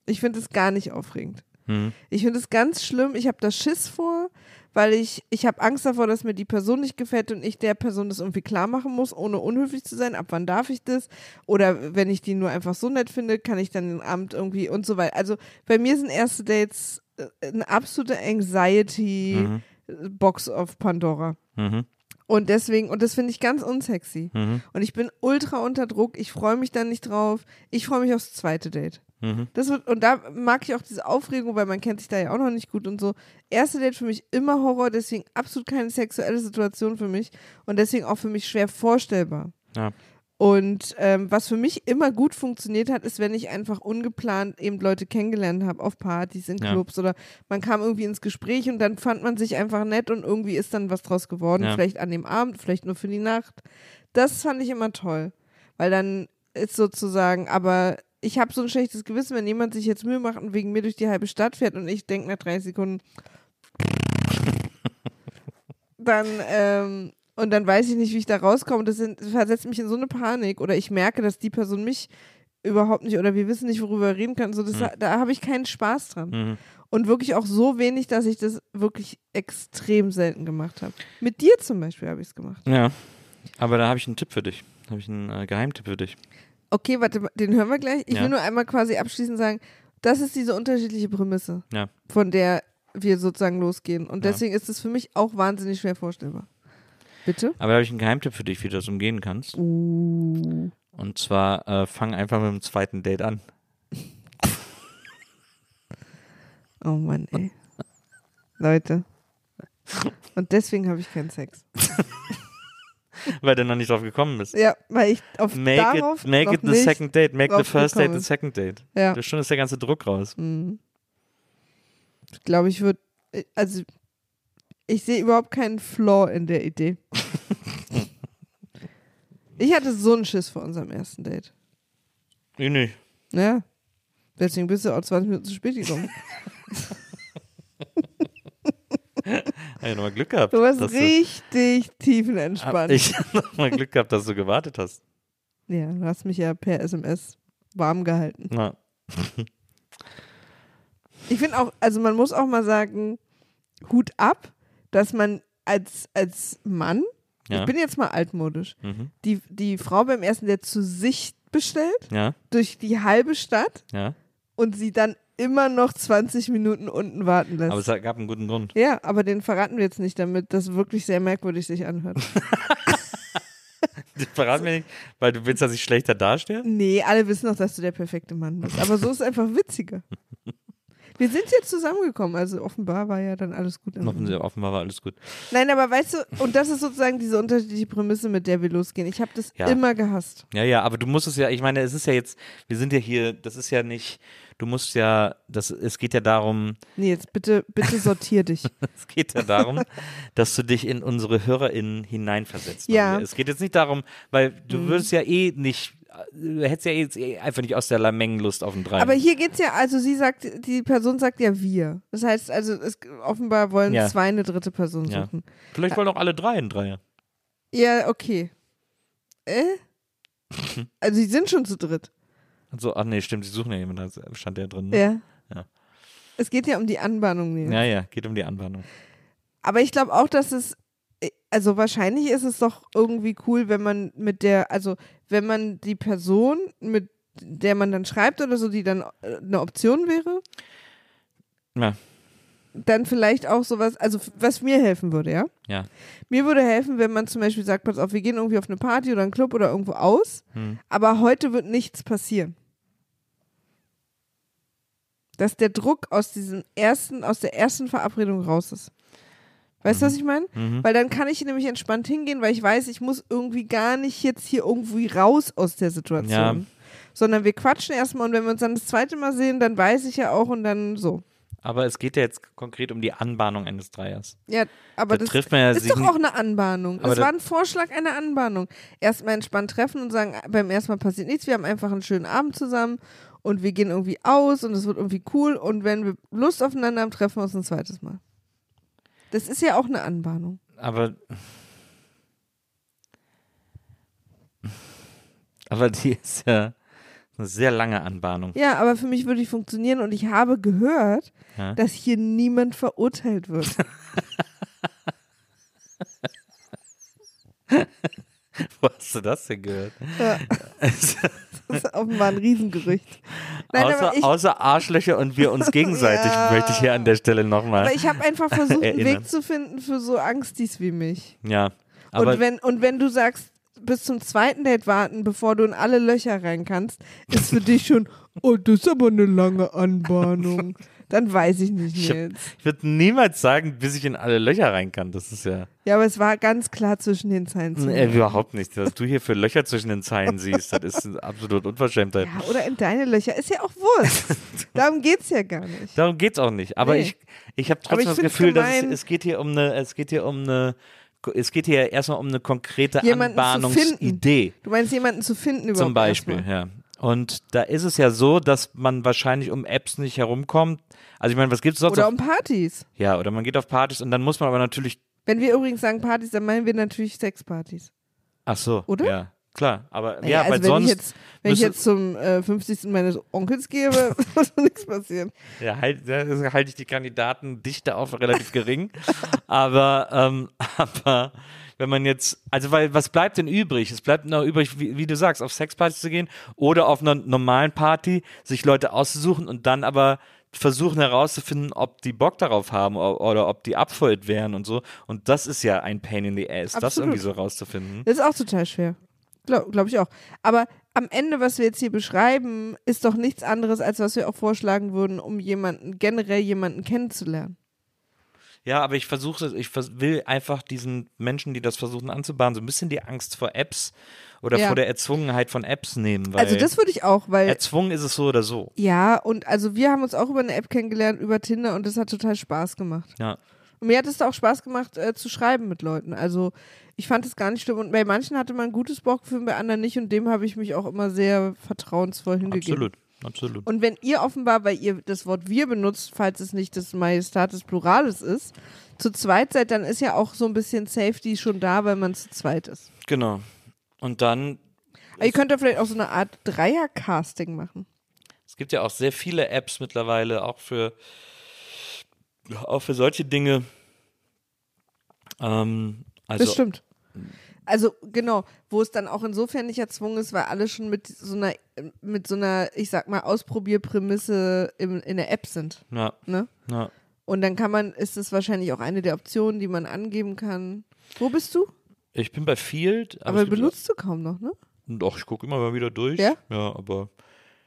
Ich finde es gar nicht aufregend. Mhm. Ich finde es ganz schlimm. Ich habe da Schiss vor, weil ich, ich habe Angst davor, dass mir die Person nicht gefällt und ich der Person das irgendwie klar machen muss, ohne unhöflich zu sein. Ab wann darf ich das? Oder wenn ich die nur einfach so nett finde, kann ich dann den Abend irgendwie und so weiter. Also bei mir sind erste Dates äh, eine absolute Anxiety-Box auf Pandora. Mhm. Und deswegen, und das finde ich ganz unsexy. Mhm. Und ich bin ultra unter Druck. Ich freue mich dann nicht drauf. Ich freue mich aufs zweite Date. Mhm. Das wird, und da mag ich auch diese Aufregung, weil man kennt sich da ja auch noch nicht gut und so. Erste Date für mich immer Horror, deswegen absolut keine sexuelle Situation für mich und deswegen auch für mich schwer vorstellbar. Ja. Und ähm, was für mich immer gut funktioniert hat, ist, wenn ich einfach ungeplant eben Leute kennengelernt habe auf Partys, in Ja. Clubs oder man kam irgendwie ins Gespräch und dann fand man sich einfach nett und irgendwie ist dann was draus geworden. Ja. Vielleicht an dem Abend, vielleicht nur für die Nacht. Das fand ich immer toll, weil dann ist sozusagen, aber ich habe so ein schlechtes Gewissen, wenn jemand sich jetzt Mühe macht und wegen mir durch die halbe Stadt fährt und ich denke nach drei Sekunden, dann, ähm, und dann weiß ich nicht, wie ich da rauskomme. Das, sind, das versetzt mich in so eine Panik oder ich merke, dass die Person mich überhaupt nicht oder wir wissen nicht, worüber wir reden können. So, das, Da habe ich keinen Spaß dran. Mhm. Und wirklich auch so wenig, dass ich das wirklich extrem selten gemacht habe. Mit dir zum Beispiel habe ich es gemacht. Ja. Aber da habe ich einen Tipp für dich. Da habe ich einen äh, Geheimtipp für dich. Okay, warte, den hören wir gleich. Ich Ja. will nur einmal quasi abschließend sagen, das ist diese unterschiedliche Prämisse, Ja. von der wir sozusagen losgehen. Und Ja. deswegen ist es für mich auch wahnsinnig schwer vorstellbar. Bitte? Aber da habe ich einen Geheimtipp für dich, wie du das umgehen kannst. Uh. Und zwar äh, fang einfach mit dem zweiten Date an. Oh Mann, ey. Leute. Und deswegen habe ich keinen Sex. Weil du noch nicht drauf gekommen bist. Ja, weil ich auf Make darauf it, make noch it the nicht second date. Make the first date the second date. Ja. Da schon ist der ganze Druck raus. Mhm. Ich glaube, ich würde, also ich sehe überhaupt keinen Flaw in der Idee. ich hatte so einen Schiss vor unserem ersten Date. Nee, nee. Ja. Deswegen bist du auch 20 Minuten zu spät gekommen. Hab ich nochmal Glück gehabt. Du warst richtig Hab tiefenentspannt. ich nochmal Glück gehabt, dass du gewartet hast. Ja, du hast mich ja per SMS warm gehalten. Na, Ich finde auch, also man muss auch mal sagen, Hut ab, dass man als, als Mann, ja. ich bin jetzt mal altmodisch, mhm. die, die Frau beim ersten Date zu sich bestellt, ja, durch die halbe Stadt ja. und sie dann immer noch 20 Minuten unten warten lässt. Aber es gab einen guten Grund. ja, aber den verraten wir jetzt nicht, damit das wirklich sehr merkwürdig sich anhört. Verrat mir nicht, weil du willst, dass ich schlechter dastehe? nee, alle wissen doch, dass du der perfekte Mann bist. Aber so ist es einfach witziger. Wir sind jetzt zusammengekommen, also offenbar war ja dann alles gut. Offenbar war alles gut. Nein, aber weißt du, und das ist sozusagen diese unterschiedliche Prämisse, mit der wir losgehen. Ich habe das Ja. immer gehasst. Ja, ja, aber du musst es ja, ich meine, es ist ja jetzt, wir sind ja hier, das ist ja nicht, du musst ja, das, es geht ja darum, Nee, jetzt bitte, bitte sortier dich. es geht ja darum, dass du dich in unsere HörerInnen hineinversetzt. Ja. Es geht jetzt nicht darum, weil du würdest ja eh nicht, du hättest ja jetzt eh einfach nicht aus der Lamengenlust auf den Dreien. Aber hier geht's ja, also sie sagt, die Person sagt ja wir. Das heißt, also es, offenbar wollen Ja. zwei eine dritte Person Ja. suchen. Vielleicht wollen auch alle drei einen Dreier. Ja, okay. Äh? Also sie sind schon zu dritt. Also, ach nee, stimmt, sie suchen ja jemanden, da stand ja drin. Ne? Ja. Ja. Es geht ja um die Anbahnung. Ja, ja, geht um die Anbahnung. Aber ich glaube auch, dass es, also wahrscheinlich ist es doch irgendwie cool, wenn man mit der, also wenn man die Person, mit der man dann schreibt oder so, die dann äh, eine Option wäre, Ja, dann vielleicht auch sowas, also was mir helfen würde, ja? ja. Mir würde helfen, wenn man zum Beispiel sagt, pass auf, wir gehen irgendwie auf eine Party oder einen Club oder irgendwo aus, Hm. aber heute wird nichts passieren. Dass der Druck aus diesem ersten, aus der ersten Verabredung raus ist. Weißt du, was ich meine? Weil dann kann ich nämlich entspannt hingehen, weil ich weiß, ich muss irgendwie gar nicht jetzt hier irgendwie raus aus der Situation. Ja. Sondern wir quatschen erstmal und wenn wir uns dann das zweite Mal sehen, dann weiß ich ja auch und dann so. Aber es geht ja jetzt konkret um die Anbahnung eines Dreiers. Ja, aber Da das trifft man ja ist doch auch eine Anbahnung. Da- war ein Vorschlag einer Anbahnung. Erstmal entspannt treffen und sagen, beim ersten Mal passiert nichts, wir haben einfach einen schönen Abend zusammen und wir gehen irgendwie aus und es wird irgendwie cool und wenn wir Lust aufeinander haben, treffen wir uns ein zweites Mal. Das ist ja auch eine Anbahnung. Aber. Aber die ist ja eine sehr lange Anbahnung. Ja, aber für mich würde die funktionieren und ich habe gehört, Ja. dass hier niemand verurteilt wird. Wo hast du das denn gehört? Ja. Das ist offenbar ein Riesengerücht. Nein, außer, ich, außer Arschlöcher und wir uns gegenseitig, Ja. möchte ich hier an der Stelle nochmal. aber ich habe einfach versucht, einen Erinnern. Weg zu finden für so Angstis wie mich. Ja. Und, wenn, und wenn du sagst, bis zum zweiten Date warten, bevor du in alle Löcher rein kannst, ist für dich schon, oh, das ist aber eine lange Anbahnung. Dann weiß ich nicht, Ich hab- Nils. ich würde niemals sagen, bis ich in alle Löcher rein kann. Das ist ja Ja, aber es war ganz klar zwischen den Zeilen. zu lesen. überhaupt nicht. Was du hier für Löcher zwischen den Zeilen siehst, das ist eine absolut Unverschämtheit. Ja, oder in deine Löcher. Ist ja auch Wurst. Darum geht's ja gar nicht. Darum geht's auch nicht. Aber Nee. ich, ich habe Aber trotzdem ich das find's Gefühl, dass es, gemein. es geht hier um eine, es geht hier um eine, es geht hier erstmal um eine konkrete Jemanden zu Anbahnungsidee. Du meinst, jemanden zu finden überhaupt Zum Beispiel, erstmal. ja. Und da ist es ja so, dass man wahrscheinlich um Apps nicht herumkommt. Also ich meine, was gibt's sonst Oder um Partys. Ja, oder man geht auf Partys und dann muss man aber natürlich, Wenn wir übrigens sagen Partys, dann meinen wir natürlich Sexpartys. ach so, Oder? ja, klar. Aber Naja, ja, also weil wenn sonst ich jetzt, wenn ich jetzt zum äh, 50. meines Onkels gehe, wird nichts passieren. Ja, halt, da halte ich die Kandidatendichte auf relativ gering. aber, ähm, aber wenn man jetzt, also weil, was bleibt denn übrig? Es bleibt noch übrig, wie, wie du sagst, auf Sexpartys zu gehen oder auf einer normalen Party sich Leute auszusuchen und dann aber versuchen herauszufinden, ob die Bock darauf haben oder ob die abfüllt wären und so. Und das ist ja ein Pain in the ass, das Absolut. irgendwie so rauszufinden. Das ist auch total schwer. Glaube glaub ich auch. Aber am Ende, was wir jetzt hier beschreiben, ist doch nichts anderes, als was wir auch vorschlagen würden, um jemanden, generell jemanden kennenzulernen. Ja, aber ich versuche, ich will einfach diesen Menschen, die das versuchen anzubahnen, so ein bisschen die Angst vor Apps oder Ja. vor der Erzwungenheit von Apps nehmen. Weil Also das würde ich auch, weil Erzwungen ist es so oder so. ja, und also wir haben uns auch über eine App kennengelernt, über Tinder und das hat total Spaß gemacht. Ja. Und mir hat es auch Spaß gemacht, äh, zu schreiben mit Leuten. Also ich fand es gar nicht schlimm. Und bei manchen hatte man ein gutes Bauchgefühl, bei anderen nicht. Und dem habe ich mich auch immer sehr vertrauensvoll hingegeben. Absolut, absolut. Und wenn ihr offenbar, weil ihr das Wort wir benutzt, falls es nicht das Majestatis Pluralis ist, zu zweit seid, dann ist ja auch so ein bisschen Safety schon da, weil man zu zweit ist. Genau. Und dann, Aber ihr könnt ja vielleicht auch so eine Art Dreier-Casting machen. es gibt ja auch sehr viele Apps mittlerweile, auch für, auch für solche Dinge. Ähm, also, das stimmt. Also genau, wo es dann auch insofern nicht erzwungen ist, weil alle schon mit so einer, mit so einer, ich sag mal, Ausprobierprämisse im, in der App sind. Ja, Ne? ja. Und dann kann man, ist es wahrscheinlich auch eine der Optionen, die man angeben kann. Wo bist du? Ich bin bei Field. Aber, gibt- benutzt du kaum noch, ne? Doch, ich gucke immer mal wieder durch. Ja? Ja, aber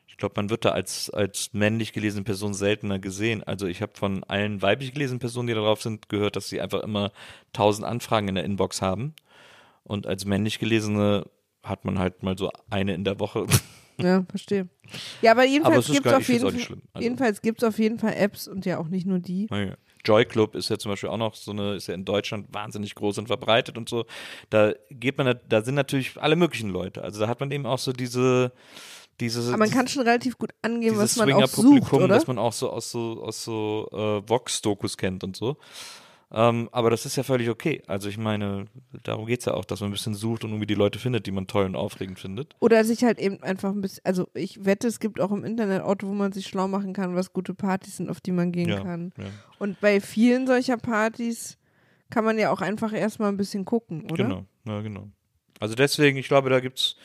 ich glaube, man wird da als, als männlich gelesene Person seltener gesehen. Also ich habe von allen weiblich gelesenen Personen, die da drauf sind, gehört, dass sie einfach immer tausend Anfragen in der Inbox haben. Und als männlich gelesene hat man halt mal so eine in der Woche. Ja, verstehe. Ja, aber jedenfalls gibt es auf jeden Fall. Also- jedenfalls gibt's auf jeden Fall Apps und ja auch nicht nur die. Naja. Joy Club ist ja zum Beispiel auch noch so eine, ist ja in Deutschland wahnsinnig groß und verbreitet und so. Da geht man, da sind natürlich alle möglichen Leute. Also da hat man eben auch so diese, diese. Aber man kann schon relativ gut angeben, dieses was man auch sucht, oder? das man auch so aus so, aus so äh, Vox-Dokus kennt und so. Ähm, aber das ist ja völlig okay. Also ich meine, darum geht es ja auch, dass man ein bisschen sucht und irgendwie die Leute findet, die man toll und aufregend findet. Oder sich halt eben einfach ein bisschen, also ich wette, es gibt auch im Internet Orte, wo man sich schlau machen kann, was gute Partys sind, auf die man gehen Ja, kann. ja. Und bei vielen solcher Partys kann man ja auch einfach erstmal ein bisschen gucken, oder? Genau, ja, genau. Also deswegen, ich glaube, da gibt's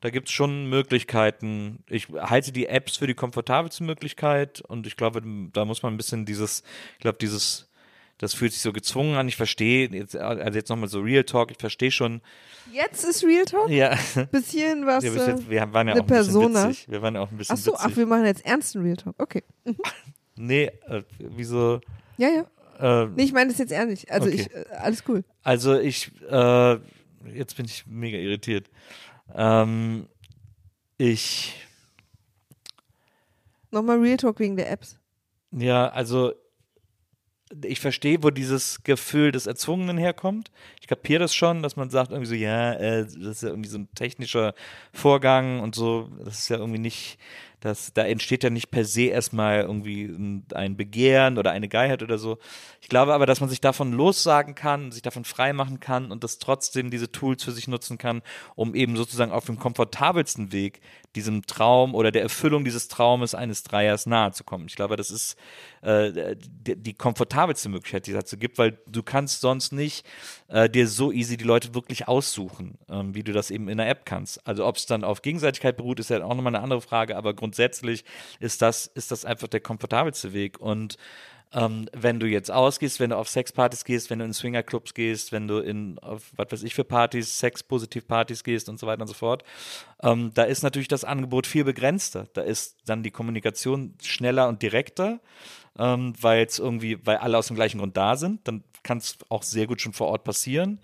da gibt's schon Möglichkeiten. Ich halte die Apps für die komfortabelste Möglichkeit und ich glaube, da muss man ein bisschen dieses, ich glaube, dieses, das fühlt sich so gezwungen an. Ich verstehe, jetzt, also jetzt nochmal so Real Talk, ich verstehe schon. Jetzt ist Real Talk? Ja, Bis hierhin war es. ja jetzt, wir waren ja eine auch ein bisschen witzig. Wir waren ja auch ein bisschen ach so, witzig. ach, wir machen jetzt ernsten Real Talk. Okay. nee, äh, wieso? Ja, ja. Äh, Nee, ich meine das jetzt ehrlich. Also Okay. ich, äh, alles cool. Also ich, äh, jetzt bin ich mega irritiert. Ähm, ich, Nochmal Real Talk wegen der Apps. ja, also ich verstehe, wo dieses Gefühl des Erzwungenen herkommt. Ich kapiere das schon, dass man sagt irgendwie so, ja, äh, das ist ja irgendwie so ein technischer Vorgang und so. Das ist ja irgendwie nicht, das, da entsteht ja nicht per se erstmal irgendwie ein, Begehren oder eine Geilheit oder so. Ich glaube aber, dass man sich davon lossagen kann, sich davon freimachen kann und das trotzdem diese Tools für sich nutzen kann, um eben sozusagen auf dem komfortabelsten Weg diesem Traum oder der Erfüllung dieses Traumes eines Dreiers nahe zu kommen. Ich glaube, das ist äh, die, die komfortabelste Möglichkeit, die es dazu gibt, weil du kannst sonst nicht äh, dir so easy die Leute wirklich aussuchen, ähm, wie du das eben in der App kannst. Also ob es dann auf Gegenseitigkeit beruht, ist ja auch nochmal eine andere Frage, aber grundsätzlich ist das, ist das einfach der komfortabelste Weg und ähm, wenn du jetzt ausgehst, wenn du auf Sexpartys gehst, wenn du in Swingerclubs gehst, wenn du in, auf was weiß ich für Partys, Sex-Positiv-Partys gehst und so weiter und so fort, ähm, da ist natürlich das Angebot viel begrenzter. Da ist dann die Kommunikation schneller und direkter, ähm, weil es irgendwie, weil alle aus dem gleichen Grund da sind. Dann kann es auch sehr gut schon vor Ort passieren.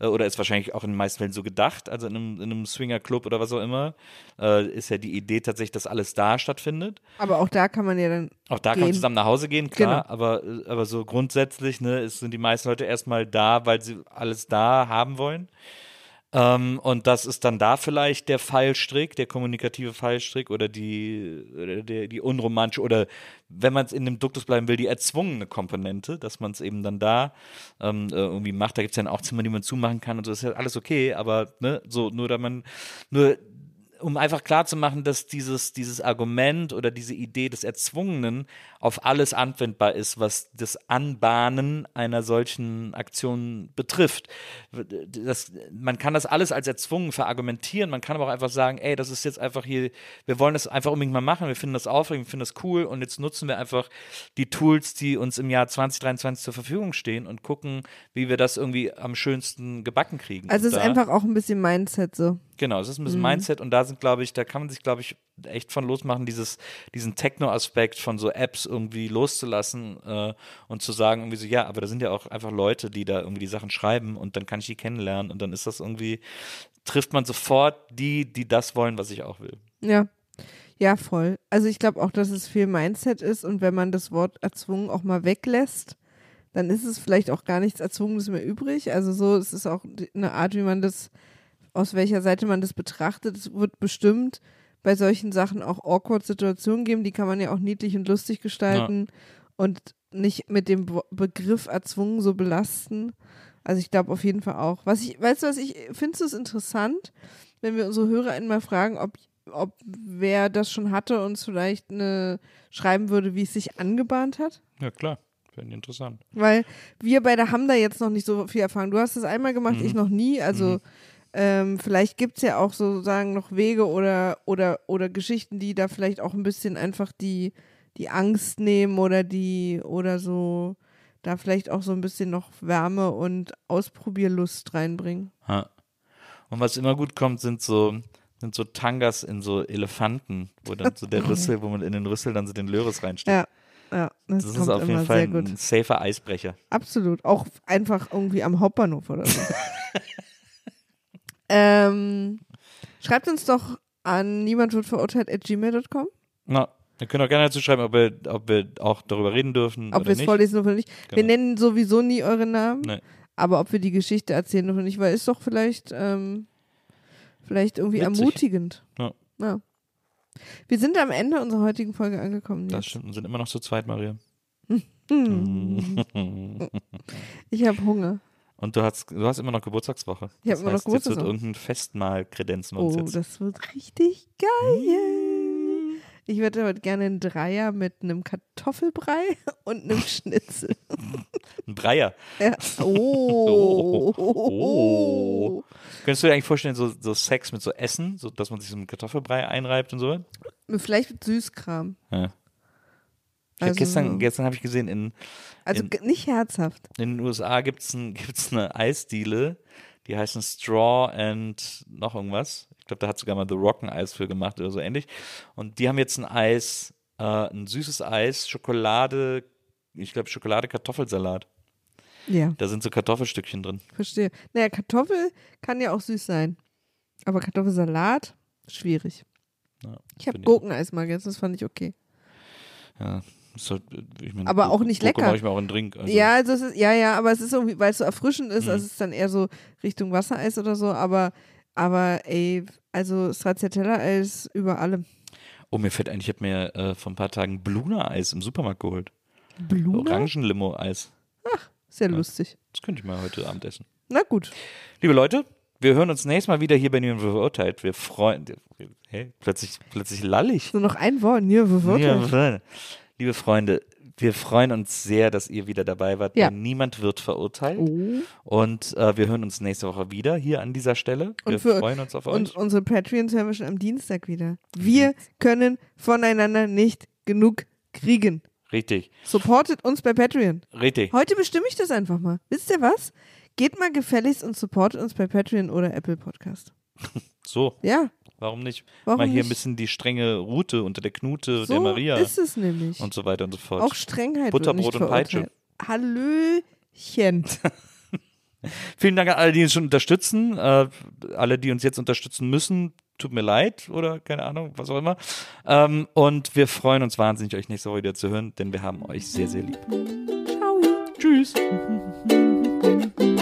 Äh, oder ist wahrscheinlich auch in den meisten Fällen so gedacht. Also in einem, in einem Swingerclub oder was auch immer, äh, ist ja die Idee tatsächlich, dass alles da stattfindet. Aber auch da kann man ja dann. Auch da kann man gehen. zusammen nach Hause gehen, klar, Genau. aber, aber so grundsätzlich ne, es sind die meisten Leute erstmal da, weil sie alles da haben wollen. Ähm, und das ist dann da vielleicht der Fallstrick, der kommunikative Fallstrick oder die, oder der, die unromantische oder wenn man es in dem Duktus bleiben will, die erzwungene Komponente, dass man es eben dann da ähm, äh, irgendwie macht. Da gibt es dann auch Zimmer, die man zumachen kann und so, ist ja alles okay, aber ne, so, nur da man, nur um einfach klarzumachen, dass dieses, dieses Argument oder diese Idee des Erzwungenen auf alles anwendbar ist, was das Anbahnen einer solchen Aktion betrifft. Das, man kann das alles als erzwungen verargumentieren, man kann aber auch einfach sagen, ey, das ist jetzt einfach hier, wir wollen das einfach unbedingt mal machen, wir finden das aufregend, wir finden das cool und jetzt nutzen wir einfach die Tools, die uns im Jahr 2023 zur Verfügung stehen und gucken, wie wir das irgendwie am schönsten gebacken kriegen. Also es ist einfach auch ein bisschen Mindset so. Genau, es ist ein bisschen Mhm. Mindset und da sind, glaube ich, da kann man sich, glaube ich, echt von losmachen, dieses, diesen Techno-Aspekt von so Apps irgendwie loszulassen äh, und zu sagen, irgendwie so, ja, aber da sind ja auch einfach Leute, die da irgendwie die Sachen schreiben und dann kann ich die kennenlernen und dann ist das irgendwie, trifft man sofort die, die das wollen, was ich auch will. Ja. Ja, voll. Also ich glaube auch, dass es viel Mindset ist und wenn man das Wort erzwungen auch mal weglässt, dann ist es vielleicht auch gar nichts Erzwungenes mehr übrig. Also so, es ist auch eine Art, wie man das, aus welcher Seite man das betrachtet. Es wird bestimmt bei solchen Sachen auch awkward Situationen geben, die kann man ja auch niedlich und lustig gestalten und nicht mit dem Begriff erzwungen so belasten. Also ich glaube auf jeden Fall auch. Was ich, weißt du was, ich findest du es interessant, wenn wir unsere HörerInnen mal fragen, ob, ob wer das schon hatte, uns vielleicht eine schreiben würde, wie es sich angebahnt hat? Ja, klar. Finde ich interessant. Weil wir beide haben da jetzt noch nicht so viel Erfahrung. Du hast es einmal gemacht, ich noch nie. Also ähm, vielleicht gibt es ja auch sozusagen noch Wege oder, oder, oder Geschichten, die da vielleicht auch ein bisschen einfach die, die Angst nehmen oder die oder so da vielleicht auch so ein bisschen noch Wärme und Ausprobierlust reinbringen. Ha. Und was immer gut kommt, sind so, sind so Tangas in so Elefanten, wo dann so der Rüssel, wo man in den Rüssel dann so den Löris reinsteckt. Ja, ja, das, Das ist auf jeden Fall sehr gut. ein safer Eisbrecher. Absolut. Auch einfach irgendwie am Hauptbahnhof oder so. ähm, schreibt uns doch an niemand wird verurteilt at gmail.com, Na, ihr könnt auch gerne dazu schreiben, ob wir, ob wir auch darüber reden dürfen ob wir es vorlesen oder nicht. Wir Genau. nennen sowieso nie eure Namen, Nee. aber ob wir die Geschichte erzählen oder nicht, weil ist doch vielleicht, ähm, vielleicht irgendwie Witzig. ermutigend. Ja. ja. Wir sind am Ende unserer heutigen Folge angekommen. Das Jetzt. stimmt, wir sind immer noch zu zweit, Maria. Ich habe Hunger. Und du hast, du hast immer noch Geburtstagswoche. Ich hab das immer noch heißt, Jetzt wird Geburtstagswoche. irgendein Festmahl kredenzen wir uns Oh, jetzt. das wird richtig geil. Ich würde heute gerne einen Dreier mit einem Kartoffelbrei und einem Schnitzel. Ein Breier. Ja. Oh. Oh. Könntest du dir eigentlich vorstellen, so, so Sex mit so Essen, so dass man sich so einen Kartoffelbrei einreibt und so? Vielleicht mit Süßkram. Ja. Also gestern gestern habe ich gesehen, in, Also in- nicht herzhaft. in den USA gibt es ein, gibt's eine Eisdiele, die heißen Straw and noch irgendwas. Ich glaube, da hat sogar mal The Rock ein Eis für gemacht oder so ähnlich. Und die haben jetzt ein Eis, äh, ein süßes Eis, Schokolade, ich glaube, Schokolade-Kartoffelsalat. Ja, Da sind so Kartoffelstückchen drin. verstehe. Naja, Kartoffel kann ja auch süß sein. Aber Kartoffelsalat, schwierig. Ja, Ich habe Gurkeneis mal gegessen, das fand ich okay. Ja, halt, ich mein, Aber auch nicht lecker. mache ich mir auch in den Drink. Also, Ja, also ist, ja, ja, aber es ist irgendwie, weil es so erfrischend ist, Mhm. also es ist dann eher so Richtung Wassereis oder so, aber, aber ey, also Stracciatella-Eis über allem. Oh, mir fällt eigentlich, ich habe mir äh, vor ein paar Tagen Bluna-Eis im Supermarkt geholt. Blume? Orangenlimo-Eis. Sehr Ja. lustig. Das könnte ich mal heute Abend essen. Na gut. Liebe Leute, wir hören uns nächstes Mal wieder hier bei wird verurteilt. Wir freuen. Hey, plötzlich, plötzlich lallig. Nur noch ein Wort. Ja, Wörter. Liebe Freunde, wir freuen uns sehr, dass ihr wieder dabei wart. Ja. Niemand wird verurteilt. Oh. Und äh, wir hören uns nächste Woche wieder hier an dieser Stelle. Wir Und für- freuen uns auf Und euch. unsere Patreons hören wir schon am Dienstag wieder. Wir können voneinander nicht genug kriegen. Richtig, Supportet uns bei Patreon. richtig. Heute bestimme ich das einfach mal. Wisst ihr was? Geht mal gefälligst und supportet uns bei Patreon oder Apple Podcast. So, Ja, warum nicht? warum Mal hier nicht? ein bisschen die strenge Route unter der Knute so der Maria ist es nämlich. und so weiter und so fort. Auch Strengheit Butterbrot und Peitsche. Hallöchen. Vielen Dank an alle, die uns schon unterstützen. Äh, alle, die uns jetzt unterstützen müssen, tut mir leid oder keine Ahnung, was auch immer. Ähm, und wir freuen uns wahnsinnig, euch nächste Woche wieder zu hören, denn wir haben euch sehr, sehr lieb. Ciao. Tschüss.